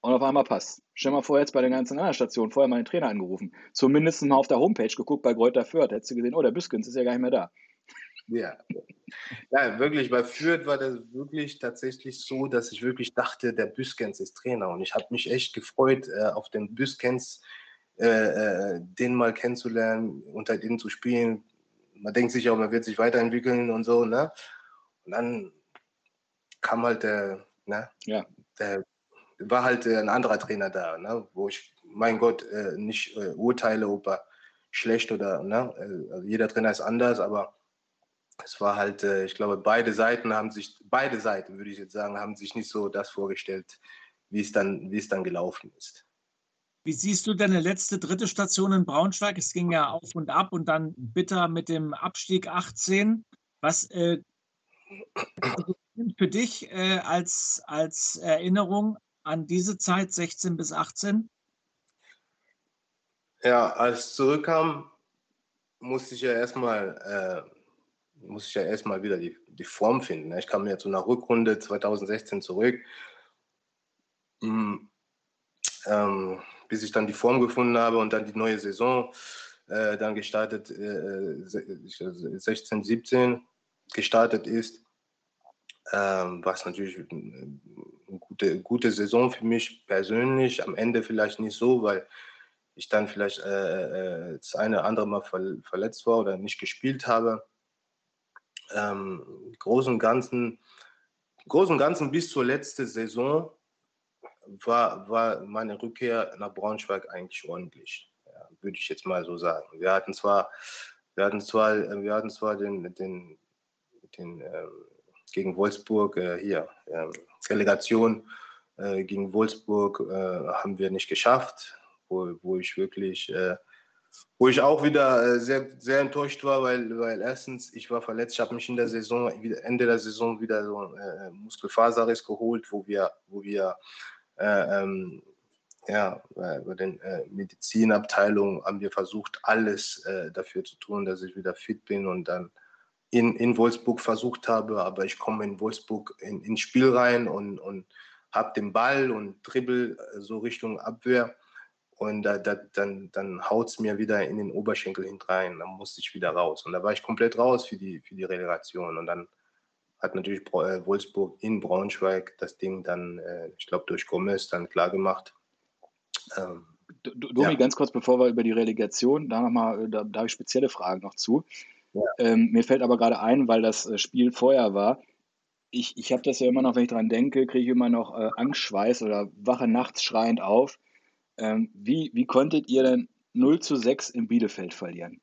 B: und auf einmal passt. Stell mal vor, jetzt bei den ganzen anderen Stationen vorher mal den Trainer angerufen. Zumindest mal auf der Homepage geguckt bei Greuther Fürth. Hättest du gesehen, oh, der Büskens ist ja gar nicht mehr da.
A: Ja. ja, wirklich, bei Fürth war das wirklich tatsächlich so, dass ich wirklich dachte, der Büskens ist Trainer. Und ich habe mich echt gefreut äh, auf den Büskens äh, äh, den mal kennenzulernen, unter denen zu spielen. Man denkt sich auch, man wird sich weiterentwickeln und so, ne? Und dann kam halt der, ne? Ja. Der war halt ein anderer Trainer da, ne? Wo ich, mein Gott, äh, nicht äh, urteile, ob er schlecht oder, ne? Äh, also jeder Trainer ist anders, aber es war halt, äh, ich glaube, beide Seiten haben sich, beide Seiten, würde ich jetzt sagen, haben sich nicht so das vorgestellt, wie es dann, es dann gelaufen ist.
C: Wie siehst du deine letzte dritte Station in Braunschweig? Es ging ja auf und ab und dann bitter mit dem Abstieg 18. Was äh, für dich äh, als, als Erinnerung an diese Zeit 16 bis 18?
A: Ja, als ich zurückkam, musste ich ja erstmal äh, musste ich ja erstmal wieder die, die Form finden. Ich kam ja zu einer Rückrunde 2016 zurück. Hm, ähm, bis ich dann die Form gefunden habe und dann die neue Saison äh, dann gestartet, äh, 16, 17 gestartet ist, ähm, war es natürlich eine gute, gute Saison für mich persönlich. Am Ende vielleicht nicht so, weil ich dann vielleicht äh, äh das eine oder andere Mal verletzt war oder nicht gespielt habe. Ähm, Großen Ganzen, Großen Ganzen bis zur letzten Saison war, war meine Rückkehr nach Braunschweig eigentlich ordentlich, ja, würde ich jetzt mal so sagen. Wir hatten zwar, wir hatten zwar, wir hatten zwar den, den, den ähm, gegen Wolfsburg äh, hier ähm, Relegation äh, gegen Wolfsburg äh, haben wir nicht geschafft, wo, wo ich wirklich wo ich auch wieder sehr, sehr enttäuscht war, weil, weil erstens, ich war verletzt, ich habe mich in der Saison, Ende der Saison wieder so äh, Muskelfaserriss geholt, wo wir, wo wir äh, ähm, ja, bei den äh, Medizinabteilungen haben wir versucht, alles äh, dafür zu tun, dass ich wieder fit bin und dann in, in Wolfsburg versucht habe, aber ich komme in Wolfsburg in, ins Spiel rein und, und habe den Ball und dribbel äh, so Richtung Abwehr und da, da, dann, dann haut es mir wieder in den Oberschenkel hinein. Dann musste ich wieder raus. Und da war ich komplett raus für die, für die Relegation. Und dann hat natürlich äh, Wolfsburg in Braunschweig das Ding dann, äh, ich glaube, durch Gomez dann klar gemacht.
B: Ähm, Domi, ja. ganz kurz, bevor wir über die Relegation, da nochmal, da, da habe ich spezielle Fragen noch zu. Ja. Ähm, mir fällt aber gerade ein, weil das äh, Spiel vorher war, ich, ich habe das ja immer noch, wenn ich dran denke, kriege ich immer noch äh, Angstschweiß oder wache nachts schreiend auf. Ähm, wie, wie konntet ihr denn 0 zu 6 in Bielefeld verlieren?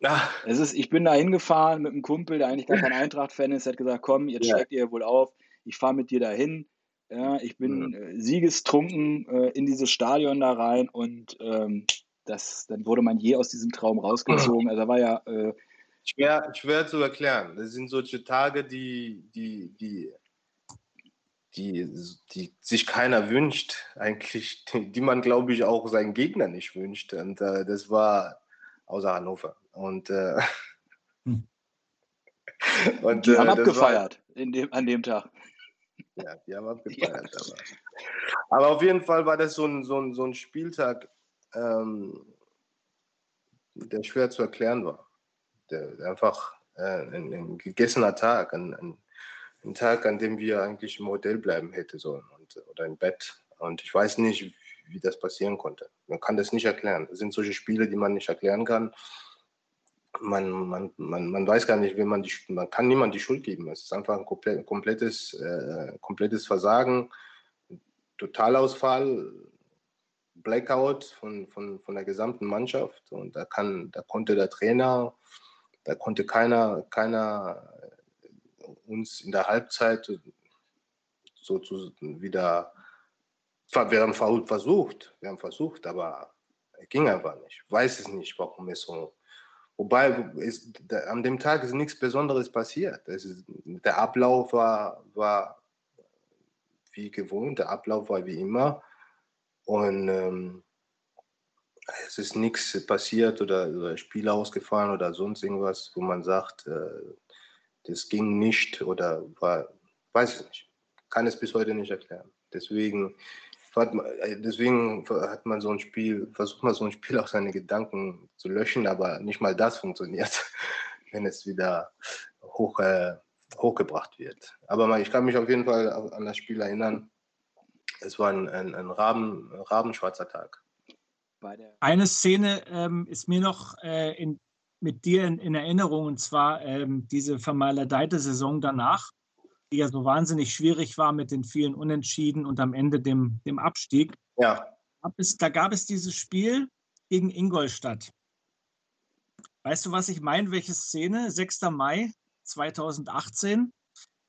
B: Ja. Es ist, ich bin da hingefahren mit einem Kumpel, der eigentlich gar kein Eintracht-Fan ist, hat gesagt, komm, jetzt ja. steigt ihr wohl auf, ich fahre mit dir dahin. Ja, ich bin mhm. äh, siegestrunken äh, in dieses Stadion da rein und ähm, das, dann wurde man je aus diesem Traum rausgezogen. Also da war ja äh,
A: schwer, schwer zu erklären. Das sind solche Tage, die, die, die, die, die sich keiner wünscht, eigentlich, die, die man, glaube ich, auch seinen Gegner nicht wünscht. Und äh, das war außer Hannover. Und, äh, hm.
B: und die haben äh, abgefeiert war, in dem, an dem Tag.
A: Ja, die haben abgefeiert. Ja. Aber. aber. auf jeden Fall war das so ein, so ein, so ein Spieltag, ähm, der schwer zu erklären war. Einfach äh, ein, ein, gegessener Tag, ein, ein, ein, Tag, an dem wir eigentlich im Hotel bleiben hätte sollen und, oder im Bett. Und ich weiß nicht, wie das passieren konnte. Man kann das nicht erklären. Das sind solche Spiele, die man nicht erklären kann man, man, man, man weiß gar nicht, wie man die, man kann niemand die Schuld geben. Es ist einfach ein komplettes, äh, komplettes Versagen, Totalausfall, Blackout von, von, von der gesamten Mannschaft. Und da kann, da konnte der Trainer, da konnte keiner, keiner uns in der Halbzeit so zu, wieder, wir haben versucht, wir haben versucht, aber ging einfach nicht. Ich weiß es nicht, warum es so Wobei ist, an dem Tag ist nichts Besonderes passiert. Ist, der Ablauf war, war wie gewohnt, der Ablauf war wie immer. Und ähm, es ist nichts passiert oder, oder Spiel ausgefallen oder sonst irgendwas, wo man sagt, äh, das ging nicht oder war, weiß ich nicht. Kann es bis heute nicht erklären. Deswegen hat man, äh, deswegen hat man so ein Spiel, versucht man so ein Spiel auch seine Gedanken zu löschen, aber nicht mal das funktioniert, wenn es wieder hoch, äh, hochgebracht wird. Aber ich kann mich auf jeden Fall an das Spiel erinnern. Es war ein, ein, ein Raben, rabenschwarzer Tag.
C: Eine Szene ähm, ist mir noch äh, in, mit dir in, in, Erinnerung, und zwar ähm, diese vermaledeite Saison danach die ja so wahnsinnig schwierig war mit den vielen Unentschieden und am Ende dem, dem Abstieg.
A: Ja.
C: da gab es dieses Spiel gegen Ingolstadt. Weißt du, was ich meine? Welche Szene? 6. Mai 2018.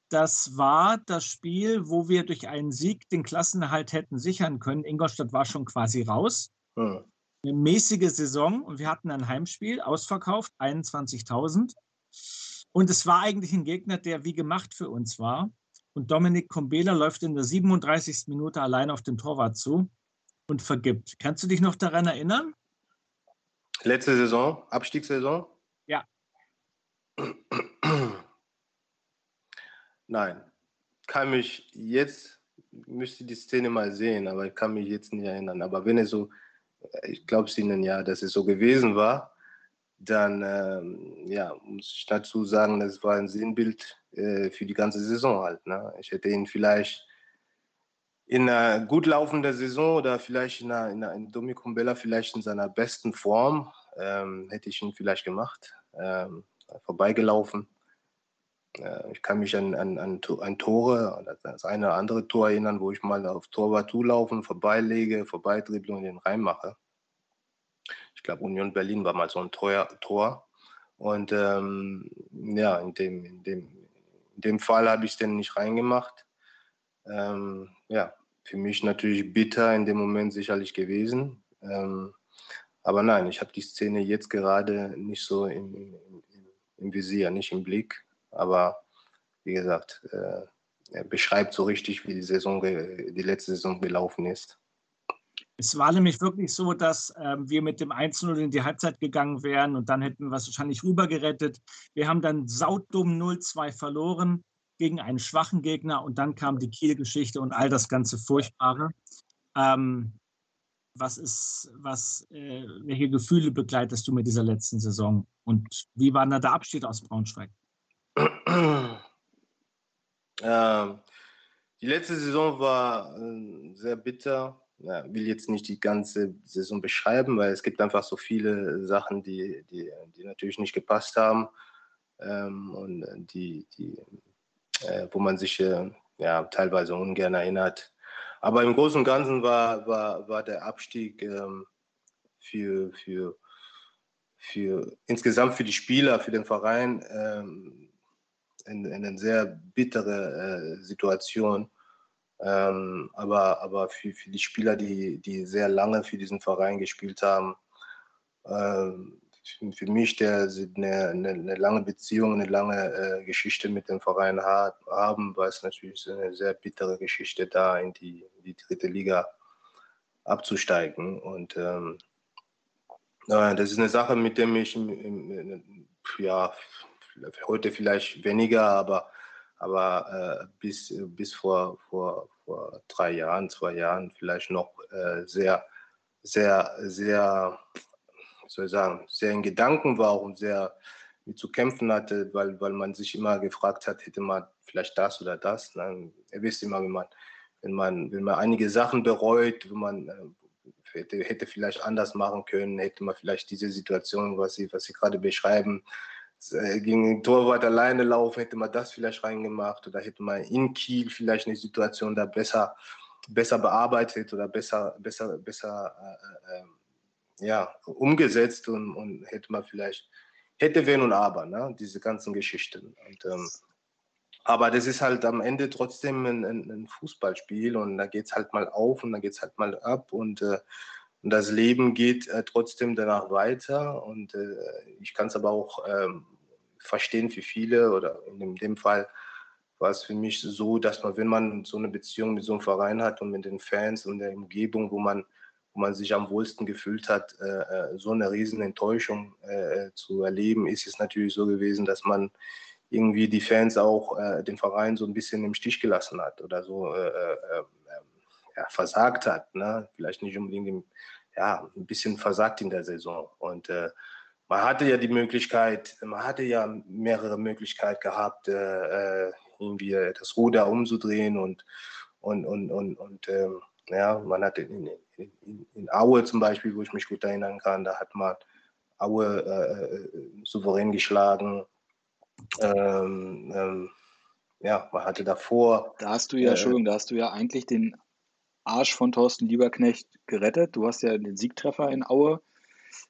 C: Das war das Spiel, wo wir durch einen Sieg den Klassenerhalt hätten sichern können. Ingolstadt war schon quasi raus. Hm. Eine mäßige Saison und wir hatten ein Heimspiel, ausverkauft, 21.000. Und es war eigentlich ein Gegner, der wie gemacht für uns war. Und Dominik Kombela läuft in der 37. Minute allein auf den Torwart zu und vergibt. Kannst du dich noch daran erinnern?
A: Letzte Saison, Abstiegssaison?
C: Ja.
A: Nein. Kann mich jetzt, müsste die Szene mal sehen, aber ich kann mich jetzt nicht erinnern. Aber wenn es so, ich glaube es Ihnen ja, dass es so gewesen war, dann ähm, ja, muss ich dazu sagen, das war ein Sinnbild äh, für die ganze Saison halt. Ne? Ich hätte ihn vielleicht in einer gut laufenden Saison oder vielleicht in, einer, in, einer, in Bella vielleicht in seiner besten Form, ähm, hätte ich ihn vielleicht gemacht, ähm, vorbeigelaufen. Äh, ich kann mich an, an, an, an Tore, das eine oder andere Tor erinnern, wo ich mal auf Torwart zulaufen, vorbeilege, vorbeidribble und den reinmache. Ich glaube, Union Berlin war mal so ein Tor. Tor. Und ähm, ja, in dem, in, dem, in dem Fall habe ich es denn nicht reingemacht. Ähm, ja, für mich natürlich bitter in dem Moment sicherlich gewesen. Ähm, aber nein, ich habe die Szene jetzt gerade nicht so im, im, im, Visier, nicht im Blick. Aber wie gesagt, äh, er beschreibt so richtig, wie die Saison, die letzte Saison gelaufen ist.
C: Es war nämlich wirklich so, dass äh, wir mit dem 1-0 in die Halbzeit gegangen wären und dann hätten wir es wahrscheinlich rübergerettet. Wir haben dann saudumm 0-2 verloren gegen einen schwachen Gegner und dann kam die Kiel-Geschichte und all das ganze Furchtbare. Ähm, was ist, was, äh, welche Gefühle begleitest du mit dieser letzten Saison? Und wie war da der Abschied aus Braunschweig?
A: Ähm, die letzte Saison war äh, sehr bitter. Ja, will jetzt nicht die ganze Saison beschreiben, weil es gibt einfach so viele Sachen, die, die, die natürlich nicht gepasst haben ähm, und die, die, äh, wo man sich äh, ja, teilweise ungern erinnert. Aber im Großen und Ganzen war, war, war der Abstieg ähm, für, für, für insgesamt für die Spieler, für den Verein ähm, in, in eine sehr bittere äh, Situation. Ähm, aber aber für, für die Spieler, die, die sehr lange für diesen Verein gespielt haben, ähm, für mich, der eine, eine, eine, lange Beziehung, eine lange äh, Geschichte mit dem Verein hat, haben, war es natürlich eine sehr bittere Geschichte, da in die, in die dritte Liga abzusteigen. Und ähm, äh, das ist eine Sache, mit der ich ja, heute vielleicht weniger, aber, aber äh, bis, bis vor, vor, vor drei Jahren, zwei Jahren vielleicht noch äh, sehr, sehr, sehr, soll ich sagen, sehr in Gedanken war und sehr mit zu kämpfen hatte, weil, weil man sich immer gefragt hat, hätte man vielleicht das oder das. Nein, ihr wisst immer, wenn man, wenn man, wenn man einige Sachen bereut, wenn man äh, hätte, hätte vielleicht anders machen können, hätte man vielleicht diese Situation, was Sie, was Sie gerade beschreiben, gegen den Torwart alleine laufen, hätte man das vielleicht reingemacht oder hätte man in Kiel vielleicht eine Situation da besser, besser bearbeitet oder besser, besser, besser äh, äh, ja, umgesetzt und, und hätte man vielleicht, hätte wenn und aber, ne, diese ganzen Geschichten. Und, ähm, aber das ist halt am Ende trotzdem ein, ein, ein Fußballspiel und da geht es halt mal auf und dann geht es halt mal ab und äh, und das Leben geht äh, trotzdem danach weiter. Und äh, ich kann es aber auch ähm, verstehen für viele oder in dem Fall war es für mich so, dass man, wenn man so eine Beziehung mit so einem Verein hat und mit den Fans und der Umgebung, wo man, wo man sich am wohlsten gefühlt hat, äh, äh so eine riesen Enttäuschung äh, zu erleben, ist es natürlich so gewesen, dass man irgendwie die Fans auch äh, den Verein so ein bisschen im Stich gelassen hat oder so äh, äh, ja, versagt hat. Ne? Vielleicht nicht unbedingt ja, ein bisschen versagt in der Saison. Und äh, man hatte ja die Möglichkeit, man hatte ja mehrere Möglichkeiten gehabt, äh, äh irgendwie das Ruder umzudrehen und, und, und, und, und ähm, ja, man hatte in, in, in, Aue zum Beispiel, wo ich mich gut erinnern kann, da hat man Aue äh, äh souverän geschlagen. Ähm, ähm, ja, man hatte davor.
B: Da hast du ja, äh, Entschuldigung, da hast du ja eigentlich den Arsch von Thorsten Lieberknecht gerettet. Du hast ja den Siegtreffer in Aue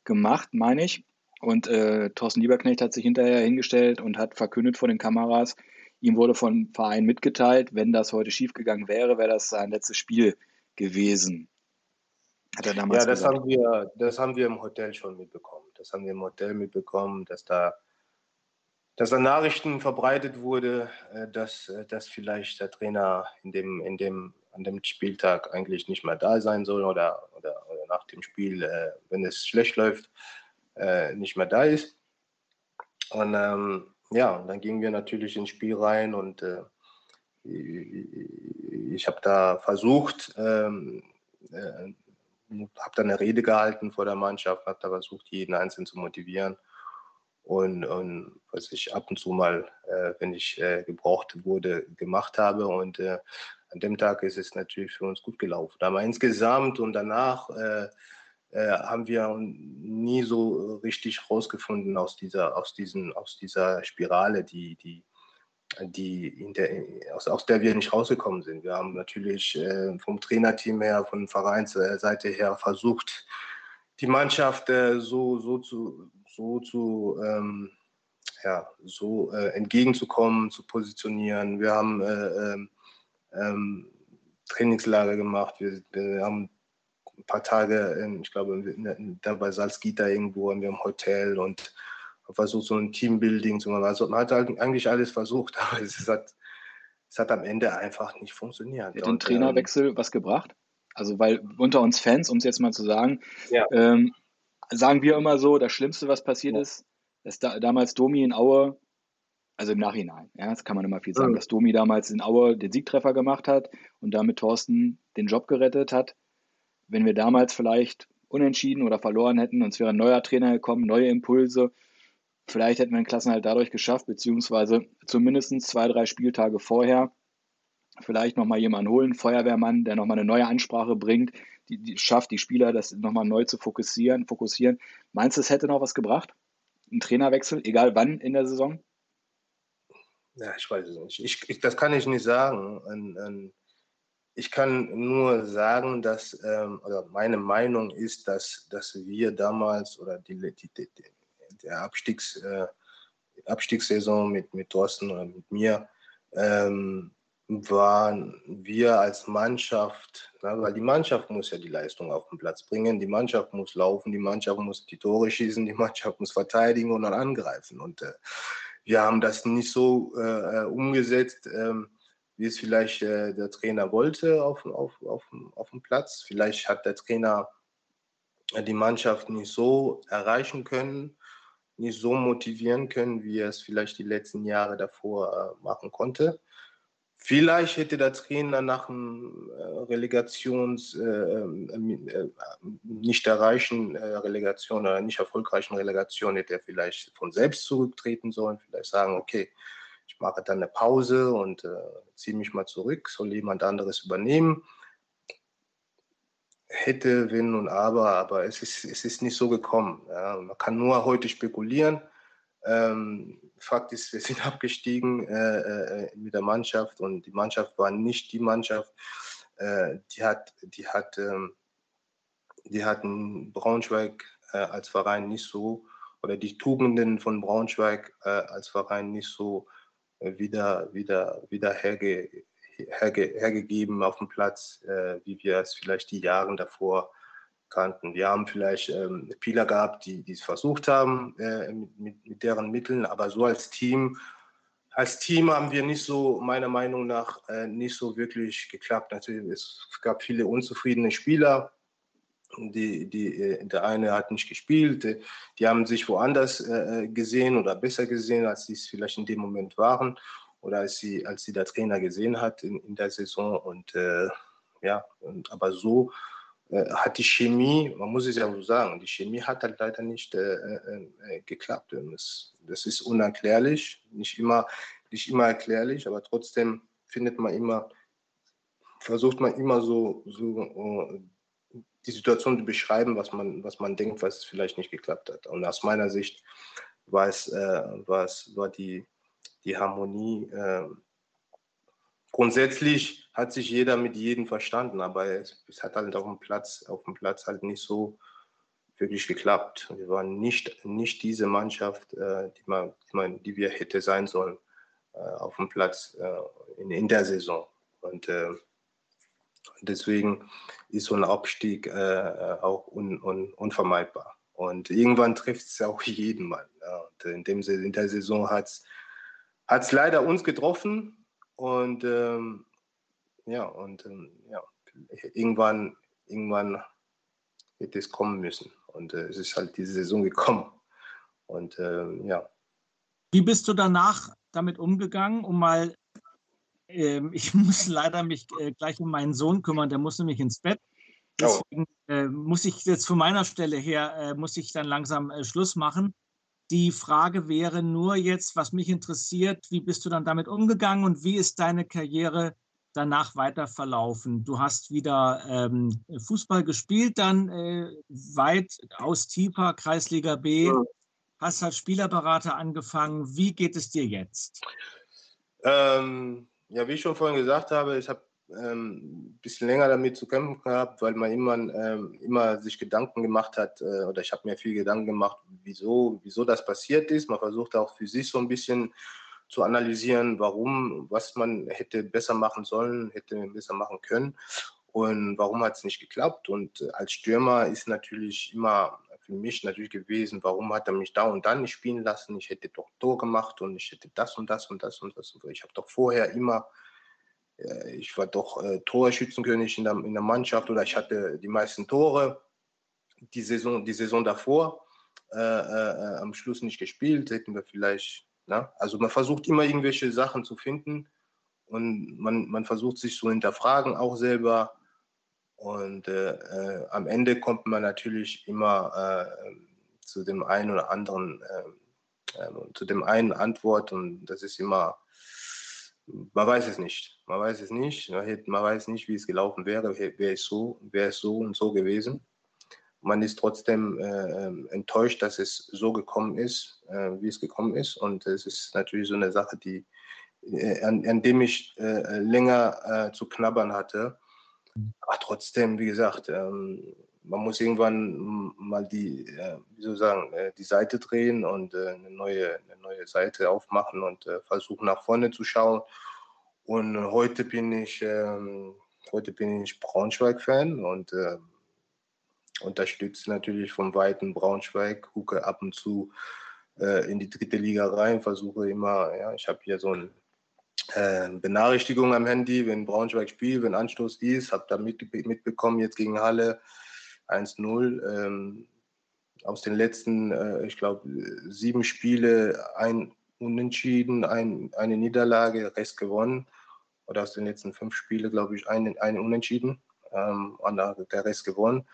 B: gemacht, meine ich. Und äh, Thorsten Lieberknecht hat sich hinterher hingestellt und hat verkündet vor den Kameras, ihm wurde vom Verein mitgeteilt, wenn das heute schiefgegangen wäre, wäre das sein letztes Spiel gewesen.
A: Hat er damals ja, das gesagt. haben wir, das haben wir im Hotel schon mitbekommen. Das haben wir im Hotel mitbekommen, dass da, dass da Nachrichten verbreitet wurde, äh, dass, äh, dass vielleicht der Trainer in dem, in dem an dem Spieltag eigentlich nicht mehr da sein soll oder, oder, oder nach dem Spiel, äh, wenn es schlecht läuft, äh, nicht mehr da ist. Und ähm, ja, dann gingen wir natürlich ins Spiel rein und äh, ich habe da versucht, ähm, äh, habe da eine Rede gehalten vor der Mannschaft, habe da versucht, jeden Einzelnen zu motivieren. Und, und was ich ab und zu mal, äh, wenn ich äh, gebraucht wurde, gemacht habe. Und äh, an dem Tag ist es natürlich für uns gut gelaufen. Aber insgesamt und danach äh, äh, haben wir nie so richtig rausgefunden aus dieser, aus diesen, aus dieser Spirale, die, die, die der, aus, aus der wir nicht rausgekommen sind. Wir haben natürlich äh, vom Trainerteam her, von Vereinsseite her versucht, die Mannschaft äh, so, so zu, so zu ähm, ja, so äh, entgegenzukommen, zu positionieren. Wir haben äh, ähm, Trainingslager gemacht. Wir, wir, haben ein paar Tage, in, ich glaube, in, da bei Salzgitter irgendwo in einem Hotel und versucht, so ein Teambuilding zu machen. Also man hat halt eigentlich alles versucht, aber es hat, es hat am Ende einfach nicht funktioniert.
B: Hat den Trainerwechsel ähm, was gebracht? Also, weil unter uns Fans, um es jetzt mal zu sagen, ja. ähm, sagen wir immer so, das Schlimmste, was passiert ja. ist, dass da, damals Domi in Aue also im Nachhinein, ja, das kann man immer viel sagen, dass Domi damals in Aue den Siegtreffer gemacht hat und damit Thorsten den Job gerettet hat. wenn wir damals vielleicht unentschieden oder verloren hätten und es wäre ein neuer Trainer gekommen, neue Impulse, vielleicht hätten wir den Klassenhalt dadurch geschafft, beziehungsweise zumindest zwei, drei Spieltage vorher vielleicht nochmal jemanden holen, Feuerwehrmann, der nochmal eine neue Ansprache bringt, die, die schafft, die Spieler das nochmal neu zu fokussieren, fokussieren. Meinst du, es hätte noch was gebracht? Ein Trainerwechsel, egal wann in der Saison?
A: Ja, ich weiß es nicht. Ich, ich, das kann ich nicht sagen. Ich kann nur sagen, dass, ähm, oder meine Meinung ist, dass, dass wir damals oder die, die, die der Abstiegs, äh, Abstiegssaison mit, mit Thorsten oder mit mir, ähm, waren wir als Mannschaft, na, weil die Mannschaft muss ja die Leistung auf den Platz bringen, die Mannschaft muss laufen, die Mannschaft muss die Tore schießen, die Mannschaft muss verteidigen und dann angreifen. Und äh, wir haben das nicht so äh, äh, umgesetzt, äh, wie es vielleicht äh, der Trainer wollte auf, auf, auf, auf dem Platz. Vielleicht hat der Trainer die Mannschaft nicht so erreichen können, nicht so motivieren können, wie er es vielleicht die letzten Jahre davor äh, machen konnte. Vielleicht hätte der Trainer nach einem äh, Relegations, äh, ähm, äh, nicht erreichen äh, Relegation oder nicht erfolgreichen Relegation, hätte er vielleicht von selbst zurücktreten sollen, vielleicht sagen, okay, ich mache dann eine Pause und äh, ziehe mich mal zurück, soll jemand anderes übernehmen. Hätte, wenn und aber, aber es ist, es ist nicht so gekommen. Ja. Man kann nur heute spekulieren. Ähm, Fakt ist, wir sind abgestiegen äh, äh, mit der Mannschaft und die Mannschaft war nicht die Mannschaft, äh, die hat, die hat, ähm, die hatten Braunschweig äh, als Verein nicht so oder die Tugenden von Braunschweig äh, als Verein nicht so äh, wieder, wieder, wieder herge, herge, hergegeben auf dem Platz, wie wir es vielleicht die Jahre davor kannten. Wir haben vielleicht ähm, Spieler gehabt, die es versucht haben äh, mit, mit, deren Mitteln, aber so als Team, als Team haben wir nicht so, meiner Meinung nach, äh, nicht so wirklich geklappt. Natürlich, es gab viele unzufriedene Spieler. Die, die, äh, der eine hat nicht gespielt, die haben sich woanders äh, gesehen oder besser gesehen, als sie es vielleicht in dem Moment waren oder als sie, als sie der Trainer gesehen hat in, in der Saison. Und äh, ja, und, aber so äh, hat die Chemie, man muss es ja so sagen, die Chemie hat halt leider nicht äh, äh, äh geklappt. Das, das, ist unerklärlich, nicht immer, nicht immer erklärlich, aber trotzdem findet man immer, versucht man immer so, so uh, die Situation zu beschreiben, was man, was man denkt, was vielleicht nicht geklappt hat. Und aus meiner Sicht war es, äh, war, es war die, die Harmonie grundsätzlich hat sich jeder mit jedem verstanden, aber es, es, hat halt auf dem Platz, auf dem Platz halt nicht so wirklich geklappt. Wir waren nicht, nicht diese Mannschaft, äh, die, man, die, man, die wir hätte sein sollen äh, auf dem Platz äh, in, in der Saison. Und äh, deswegen ist so ein Abstieg äh, auch un, un, unvermeidbar. Und irgendwann trifft es auch jeden Mann. Ja. In, dem, in der Saison hat es leider uns getroffen, und ähm, ja, und ähm, ja, irgendwann, irgendwann wird es kommen müssen. Und äh, es ist halt diese Saison gekommen. Und ähm, ja.
C: Wie bist du danach damit umgegangen, um mal, äh, ich muss leider mich äh, gleich um meinen Sohn kümmern, der muss nämlich ins Bett. Oh. Deswegen oh. muss ich jetzt von meiner Stelle her, äh, muss ich dann langsam äh, Schluss machen. Die Frage wäre nur jetzt, was mich interessiert, wie bist du dann damit umgegangen und wie ist deine Karriere danach weiter verlaufen? Du hast wieder ähm, Fußball gespielt, dann äh, weit aus tiefer Kreisliga B, hast als Spielerberater angefangen. Wie geht es dir jetzt?
A: Ähm, ja, wie ich schon vorhin gesagt habe, ich habe ein bisschen länger damit zu kämpfen gehabt, weil man immer, ähm, immer sich Gedanken gemacht hat, äh, oder ich habe mir viel Gedanken gemacht, wieso, wieso das passiert ist. Man versucht auch für sich so ein bisschen zu analysieren, warum, was man hätte besser machen sollen, hätte besser machen können und warum hat es nicht geklappt. Und äh, als Stürmer ist natürlich immer für mich natürlich gewesen, warum hat er mich da und dann nicht spielen lassen? Ich hätte doch Tor gemacht und ich hätte das und das und das und das. Und ich habe doch vorher immer ich war doch äh, Torschützenkönig in der, in der Mannschaft oder ich hatte die meisten Tore die Saison, die Saison davor. Äh, äh, am Schluss nicht gespielt, hätten wir vielleicht. Na? Ne? Also man versucht immer irgendwelche Sachen zu finden und man, man versucht sich zu hinterfragen, auch selber. Und äh, äh, am Ende kommt man natürlich immer äh, zu dem einen oder anderen, äh, äh, zu dem einen Antwort und das ist immer, man weiß es nicht. Man weiß es nicht. Man weiß nicht, wie es gelaufen wäre, wäre es so, wäre es so und so gewesen. Man ist trotzdem äh, ähm, enttäuscht, dass es so gekommen ist, äh, wie es gekommen ist. Und es ist natürlich so eine Sache, die, äh, an, an dem ich äh, länger zu knabbern hatte. Aber trotzdem, wie gesagt, ähm, man muss irgendwann mal die, äh, wie soll ich sagen, äh, die Seite drehen und äh, eine, neue, eine neue Seite aufmachen und versuchen nach vorne zu schauen. Und heute bin ich, ähm, heute bin ich Braunschweig-Fan und unterstütze natürlich vom weiten Braunschweig, gucke ab und zu in die dritte Liga rein, versuche immer, ja, ich habe hier so ein äh, Benachrichtigung am Handy, wenn Braunschweig spielt, wenn Anstoß ist, habe da mit, mitbekommen jetzt gegen Halle 1-0. Ähm, aus den letzten, äh, ich glaube, sieben Spiele ein Unentschieden, ein, eine Niederlage, Rest gewonnen. Oder aus den letzten fünf Spielen, glaube ich, ein, ein Unentschieden ähm, und der Rest gewonnen.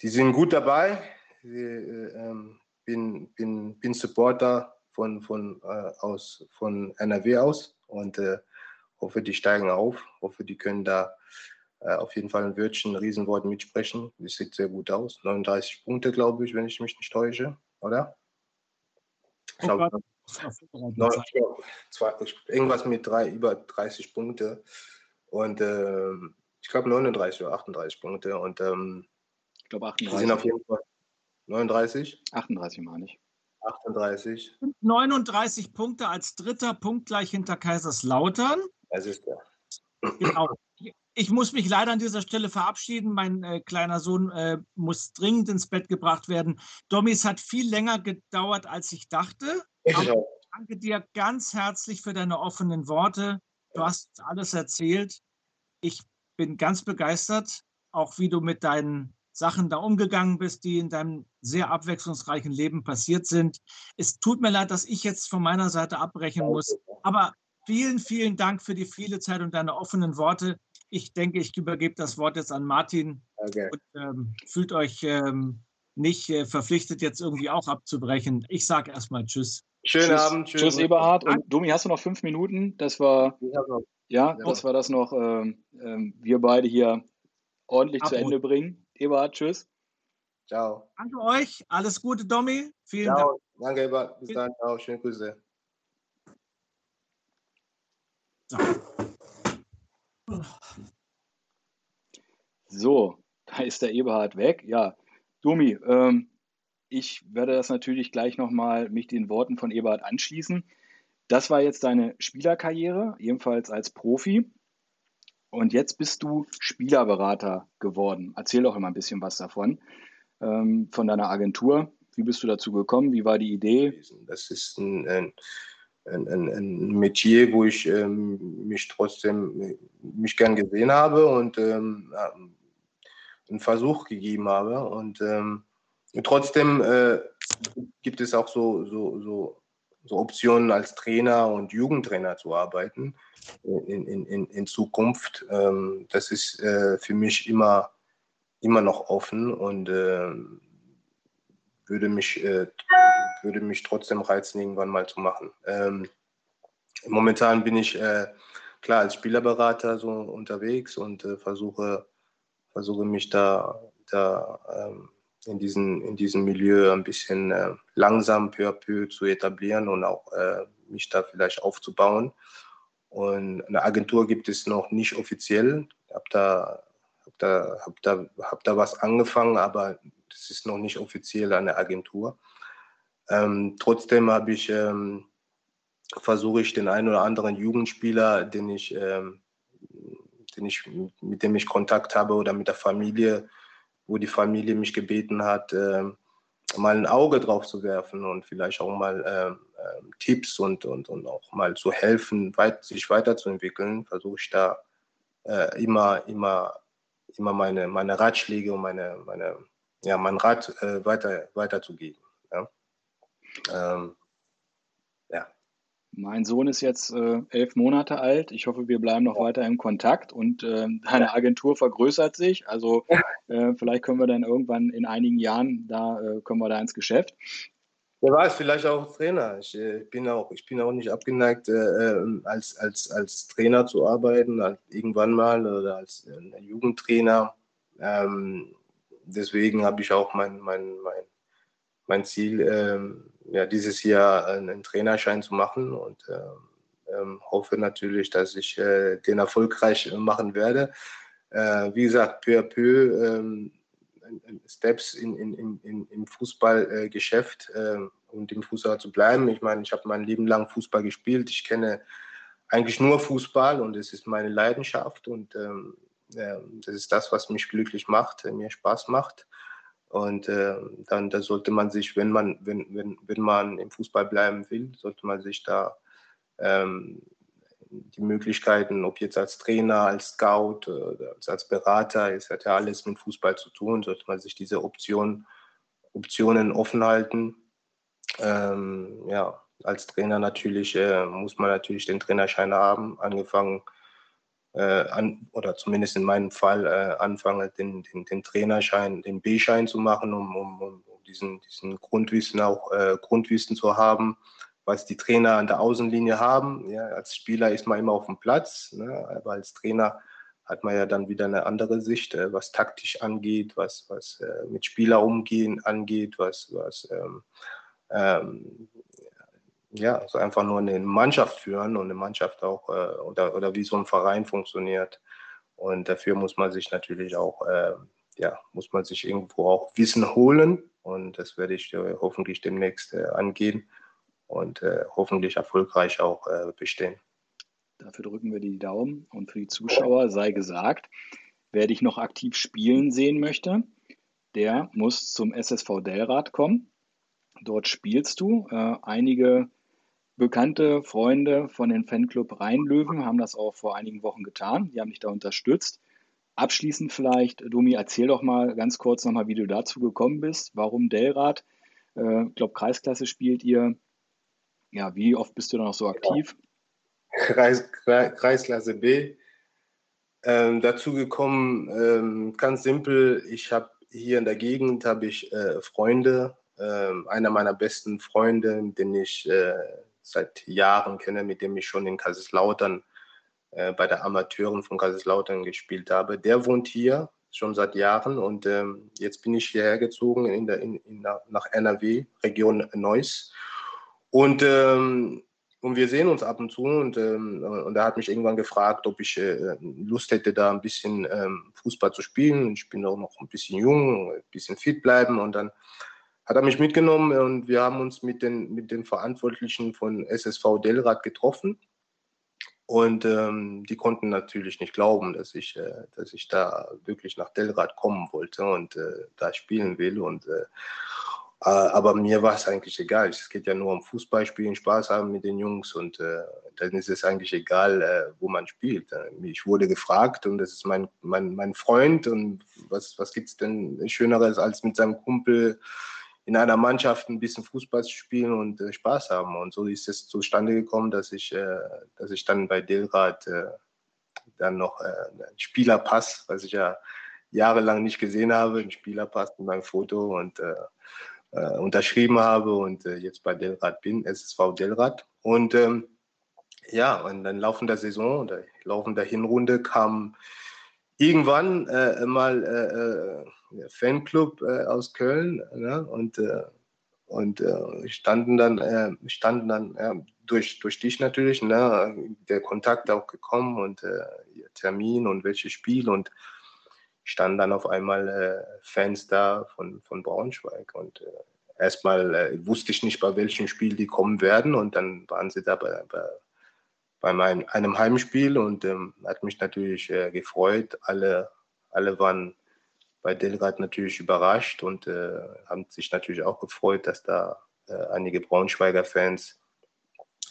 A: Die sind gut dabei. Ich äh, ähm, bin, bin, bin Supporter von, von, äh, aus, von NRW aus und äh, hoffe, die steigen auf. Hoffe, die können da auf jeden Fall ein Wörtchen, ein Riesenwort mitsprechen. Das sieht sehr gut aus. 39 Punkte, glaube ich, wenn ich mich nicht täusche, oder? Ich glaube, irgendwas mit drei, über 30 Punkte. Und äh, ich glaube 39 oder 38 Punkte. Und ähm,
B: ich glaube 38.
A: Die sind auf jeden Fall 39?
B: 38 meine ich.
A: 38.
C: 39 Punkte als dritter Punkt gleich hinter Kaiserslautern.
A: Das ist ja.
C: Genau. Ich muss mich leider an dieser Stelle verabschieden. Mein äh, kleiner Sohn äh, muss dringend ins Bett gebracht werden. Domis hat viel länger gedauert, als ich dachte. Ich danke dir ganz herzlich für deine offenen Worte. Du hast alles erzählt. Ich bin ganz begeistert, auch wie du mit deinen Sachen da umgegangen bist, die in deinem sehr abwechslungsreichen Leben passiert sind. Es tut mir leid, dass ich jetzt von meiner Seite abbrechen muss, aber vielen, vielen Dank für die viele Zeit und deine offenen Worte. Ich denke, ich übergebe das Wort jetzt an Martin okay. und ähm, fühlt euch ähm, nicht äh, verpflichtet, jetzt irgendwie auch abzubrechen. Ich sage erstmal Tschüss.
B: Schönen tschüss. Abend. Tschüss, tschüss Eberhard. Und Domi, hast du noch fünf Minuten? Das war, ja, das war das noch, ähm, ähm, wir beide hier ordentlich Abhut. zu Ende bringen. Ebert, tschüss.
A: Ciao.
C: Danke euch. Alles Gute, Domi.
A: Vielen Ciao. Dank. Danke, Ebert. Bis dann. Ciao. Schöne Grüße.
B: So, da ist der Eberhard weg. Ja, Domi, ähm, ich werde das natürlich gleich nochmal mich den Worten von Eberhard anschließen. Das war jetzt deine Spielerkarriere, ebenfalls als Profi. Und jetzt bist du Spielerberater geworden. Erzähl doch immer ein bisschen was davon, ähm, von deiner Agentur. Wie bist du dazu gekommen? Wie war die Idee?
A: Das ist ein, ein, ein, ein Metier, wo ich ähm, mich trotzdem mich gern gesehen habe und ähm, einen Versuch gegeben habe. Und, ähm, trotzdem äh, gibt es auch so, so, so, so Optionen als Trainer und Jugendtrainer zu arbeiten in, in, in Zukunft. Ähm, das ist äh, für mich immer, immer noch offen und äh, würde, mich, äh, würde mich trotzdem reizen, irgendwann mal zu machen. Ähm, momentan bin ich äh, klar als Spielerberater so unterwegs und äh, versuche, versuche mich da, da ähm, in, diesen, in diesem Milieu ein bisschen äh, langsam peu à peu zu etablieren und auch mich da vielleicht aufzubauen. Und eine Agentur gibt es noch nicht offiziell. Ich habe da, hab da, hab da, hab da was angefangen, aber es ist noch nicht offiziell eine Agentur. Ähm, trotzdem habe ich, ähm, versuche ich den einen oder anderen Jugendspieler, den ich, ähm, den ich, mit dem ich Kontakt habe oder mit der Familie, wo die Familie mich gebeten hat, ähm, mal ein Auge drauf zu werfen und vielleicht auch mal ähm, ähm, Tipps und, und, und auch mal zu helfen, weit, sich weiterzuentwickeln, versuche ich da äh, immer, immer, immer meine, meine Ratschläge und meine, meine, ja, mein Rat äh, weiter, weiterzugeben. Ja. Ähm, ja.
B: Mein Sohn ist jetzt äh, elf Monate alt. Ich hoffe, wir bleiben noch ja. weiter im Kontakt und äh, deine Agentur vergrößert sich. Also äh, vielleicht können wir dann irgendwann in einigen Jahren, da äh, kommen wir da ins Geschäft.
A: Wer weiß, vielleicht auch Trainer. Ich äh, bin auch, ich bin auch nicht abgeneigt, äh, ähm, als, als, als Trainer zu arbeiten, halt irgendwann mal oder als Jugendtrainer. Ähm, deswegen habe ich auch mein, mein, mein, mein Ziel, ähm, ja, dieses Jahr einen Trainerschein zu machen und ähm, ähm, hoffe natürlich, dass ich äh, den erfolgreich machen werde. Äh, wie gesagt, peu à peu ähm, Steps in, in, in, im Fußballgeschäft äh, und im Fußball zu bleiben. Ich meine, ich habe mein Leben lang Fußball gespielt. Ich kenne eigentlich nur Fußball und es ist meine Leidenschaft und ähm, äh, das ist das, was mich glücklich macht, mir Spaß macht. Und äh, dann da sollte man sich, wenn man, wenn, wenn, wenn man im Fußball bleiben will, sollte man sich da ähm, die Möglichkeiten, ob jetzt als Trainer, als Scout oder als Berater, es hat ja alles mit Fußball zu tun, sollte man sich diese Option, Optionen offen halten. Ähm, ja, als Trainer natürlich äh, muss man natürlich den Trainerschein haben, angefangen äh, an, oder zumindest in meinem Fall äh, anfange, den, den, den, Trainerschein, den B-Schein zu machen, um, um, um diesen, diesen Grundwissen auch äh, Grundwissen zu haben, was die Trainer an der Außenlinie haben. Ja, als Spieler ist man immer auf dem Platz, ne, aber als Trainer hat man ja dann wieder eine andere Sicht, äh, was taktisch angeht, was, was äh, mit Spieler umgehen angeht, was, was ähm, ähm, ja, also einfach nur eine Mannschaft führen und eine Mannschaft auch äh, oder, oder wie so ein Verein funktioniert. Und dafür muss man sich natürlich auch, äh, ja, muss man sich irgendwo auch Wissen holen. Und das werde ich äh, hoffentlich demnächst äh, angehen und äh, hoffentlich erfolgreich auch äh, bestehen.
B: Dafür drücken wir die Daumen. Und für die Zuschauer sei gesagt, wer dich noch aktiv spielen sehen möchte, der muss zum SSV Delrad kommen. Dort spielst du. einige bekannte Freunde von den Fanclub Rheinlöwen haben das auch vor einigen Wochen getan. Die haben dich da unterstützt. Abschließend vielleicht, Domi, erzähl doch mal ganz kurz nochmal, wie du dazu gekommen bist. Warum Delrad? Äh, ich glaube, Kreisklasse spielt ihr. Ja, wie oft bist du da noch so aktiv?
A: Kreis, Kreisklasse B. Ähm, dazu gekommen, ähm, ganz simpel, ich habe hier in der Gegend habe ich äh, Freunde, äh, einer meiner besten Freunde, den ich äh, seit Jahren kenne, mit dem ich schon in Kaiserslautern äh, bei der Amateuren von Kaiserslautern gespielt habe. Der wohnt hier schon seit Jahren und ähm, jetzt bin ich hierher gezogen in der, in, in, nach NRW, Region Neuss. Und, ähm, und wir sehen uns ab und zu und, ähm, und er hat mich irgendwann gefragt, ob ich äh, Lust hätte, da ein bisschen ähm, Fußball zu spielen. Ich bin auch noch ein bisschen jung, ein bisschen fit bleiben und dann hat er mich mitgenommen und wir haben uns mit den, mit den Verantwortlichen von SSV Delrad getroffen. Und ähm, die konnten natürlich nicht glauben, dass ich, äh, dass ich da wirklich nach Delrad kommen wollte und äh, da spielen will. Und, äh, äh aber mir war es eigentlich egal. Es geht ja nur um Fußball spielen, Spaß haben mit den Jungs und äh, dann ist es eigentlich egal, äh, wo man spielt. Ich wurde gefragt und das ist mein, mein, mein Freund und was, was gibt es denn Schöneres als mit seinem Kumpel in einer Mannschaft ein bisschen Fußball spielen und äh, Spaß haben. Und so ist es zustande gekommen, dass ich, äh, dass ich dann bei Delrad äh, dann noch äh, einen Spielerpass, was ich ja jahrelang nicht gesehen habe, einen Spielerpass mit meinem Foto und äh, äh, unterschrieben habe und jetzt bei Delrad bin, SSV Delrad. Und ähm, ja, und dann laufen der Saison oder laufen der Hinrunde kam irgendwann mal Fanclub äh, aus Köln ne? und, äh, und äh, standen dann, äh, standen dann ja, durch, durch dich natürlich, ne? der Kontakt auch gekommen und äh, ihr Termin und welches Spiel und standen dann auf einmal äh, Fans da von, von Braunschweig und äh, erstmal äh, wusste ich nicht, bei welchem Spiel die kommen werden und dann waren sie da bei, bei, bei meinem, einem Heimspiel und ähm, hat mich natürlich äh, gefreut. Alle, alle waren bei Delrad natürlich überrascht und äh, haben sich natürlich auch gefreut, dass da äh, einige Braunschweiger Fans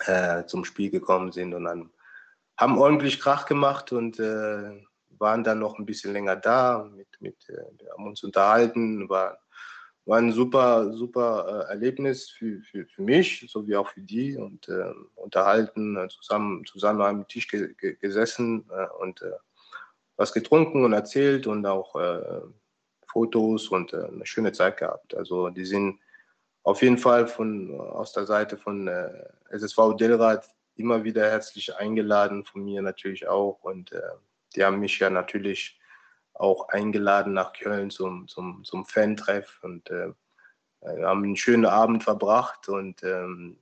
A: äh, zum Spiel gekommen sind und dann haben ordentlich Krach gemacht und äh, waren dann noch ein bisschen länger da. Mit, mit, äh, haben uns unterhalten, war, war ein super, super äh, Erlebnis für, für, für mich, sowie auch für die und unterhalten, zusammen, zusammen am Tisch ge ge gesessen und was getrunken und erzählt und auch Fotos und eine schöne Zeit gehabt. Also die sind auf jeden Fall von, aus der Seite von SSV Delrad immer wieder herzlich eingeladen, von mir natürlich auch und die haben mich ja natürlich auch eingeladen nach Köln zum, zum, zum Fan-Treff und äh, haben einen schönen Abend verbracht und ähm,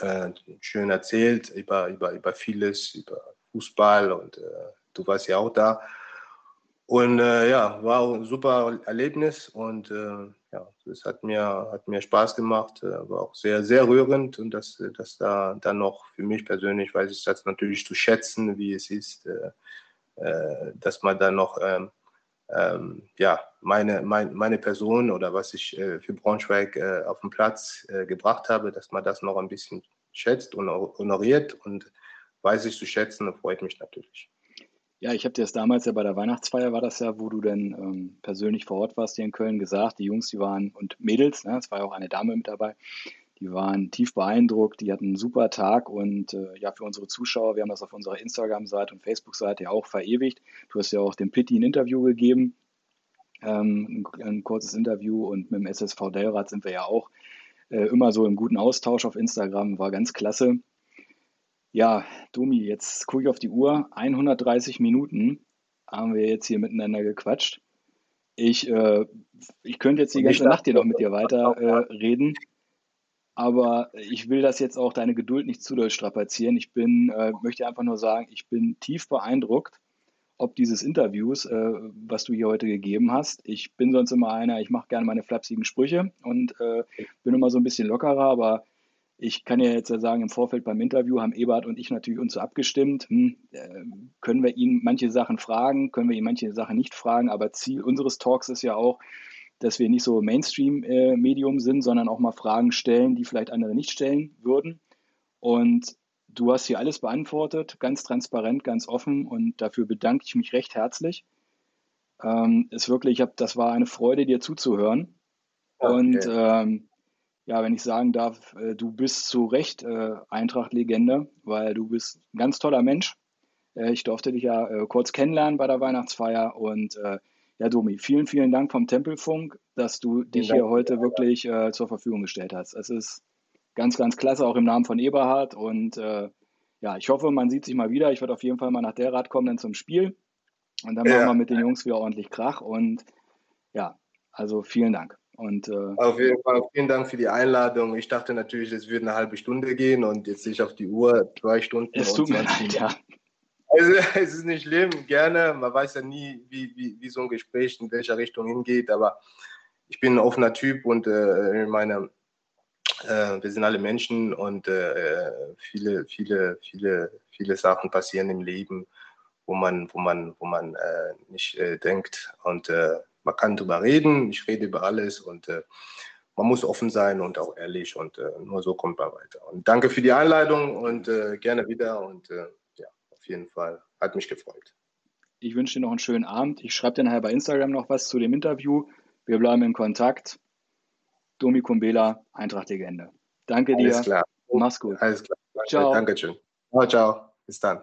A: äh, schön erzählt über, über, über vieles, über Fußball und äh, du warst ja auch da. Und äh, ja, war ein super Erlebnis und äh, ja, es hat mir, hat mir Spaß gemacht, äh, war auch sehr, sehr rührend und das, das da dann noch für mich persönlich weiß ich das natürlich zu schätzen, wie es ist, äh, dass man dann noch ähm, ähm, ja, meine, mein, meine Person oder was ich äh, für Braunschweig äh, auf den Platz äh, gebracht habe, dass man das noch ein bisschen schätzt und honoriert und weiß ich zu schätzen freut mich natürlich.
B: Ja, ich habe dir das damals ja bei der Weihnachtsfeier, war das ja, wo du dann ähm, persönlich vor Ort warst hier in Köln, gesagt, die Jungs, die waren und Mädels, ne, es war ja auch eine Dame mit dabei, die waren tief beeindruckt, die hatten einen super Tag und äh, ja, für unsere Zuschauer, wir haben das auf unserer Instagram-Seite und Facebook-Seite ja auch verewigt. Du hast ja auch dem Pitti ein Interview gegeben, ähm, ein, ein, kurzes Interview und mit dem SSV Delrad sind wir ja auch äh, immer so im guten Austausch auf Instagram, war ganz klasse. Ja, Domi, jetzt gucke ich auf die Uhr. 130 Minuten haben wir jetzt hier miteinander gequatscht. Ich, äh, ich könnte jetzt die ganze Nacht hier noch mit dir weiter äh, reden. Aber ich will das jetzt auch deine Geduld nicht zu doll strapazieren. Ich bin, äh, möchte einfach nur sagen, ich bin tief beeindruckt, ob dieses Interviews, äh, was du hier heute gegeben hast. Ich bin sonst immer einer, ich mache gerne meine flapsigen Sprüche und äh, bin immer so ein bisschen lockerer, aber ich kann ja jetzt ja sagen, im Vorfeld beim Interview haben Ebert und ich natürlich uns so abgestimmt. Hm, äh, können wir ihn manche Sachen fragen, können wir ihn manche Sachen nicht fragen, aber Ziel unseres Talks ist ja auch, dass wir nicht so Mainstream-Medium äh, sind, sondern auch mal Fragen stellen, die vielleicht andere nicht stellen würden. Und du hast hier alles beantwortet, ganz transparent, ganz offen und dafür bedanke ich mich recht herzlich. Ähm, ist wirklich, ich hab, das war eine Freude, dir zuzuhören. Okay. Und ähm, ja, wenn ich sagen darf, äh, du bist zu Recht äh, Eintracht-Legende, weil du bist ein ganz toller Mensch. Äh, ich durfte dich ja äh, kurz kennenlernen bei der Weihnachtsfeier und äh, ja, Domi, vielen, vielen Dank vom Tempelfunk, dass du dich hier heute wirklich äh, zur Verfügung gestellt hast. Es ist ganz, ganz klasse, auch im Namen von Eberhard. Und äh, ja, ich hoffe, man sieht sich mal wieder. Ich werde auf jeden Fall mal nach der Rad kommen dann zum Spiel. Und dann ja. machen wir mit den Jungs wieder ordentlich Krach. Und ja, also vielen Dank. Und,
A: äh, auf jeden Fall vielen Dank für die Einladung. Ich dachte natürlich, es würde eine halbe Stunde gehen und jetzt sehe ich auf die Uhr zwei Stunden.
B: Es tut mir leid, ja.
A: Also es ist nicht schlimm, gerne. Man weiß ja nie, wie, wie, wie so ein Gespräch in welcher Richtung hingeht, aber ich bin ein offener Typ und äh, meine, äh, wir sind alle Menschen und äh, viele, viele, viele, viele Sachen passieren im Leben, wo man, wo man, wo man äh, nicht äh, denkt. Und äh, man kann darüber reden, ich rede über alles und man muss offen sein und auch ehrlich und nur so kommt man weiter. Und danke für die Einladung und gerne wieder und jeden Fall. Hat mich gefreut.
B: Ich wünsche dir noch einen schönen Abend. Ich schreibe dir nachher bei Instagram noch was zu dem Interview. Wir bleiben in Kontakt. Domi Kumbela, Eintracht-Legende. Danke
A: Alles
B: dir.
A: Klar.
B: Mach's gut.
A: Alles klar. Ciao. Dankeschön. Ciao, ciao. Bis dann.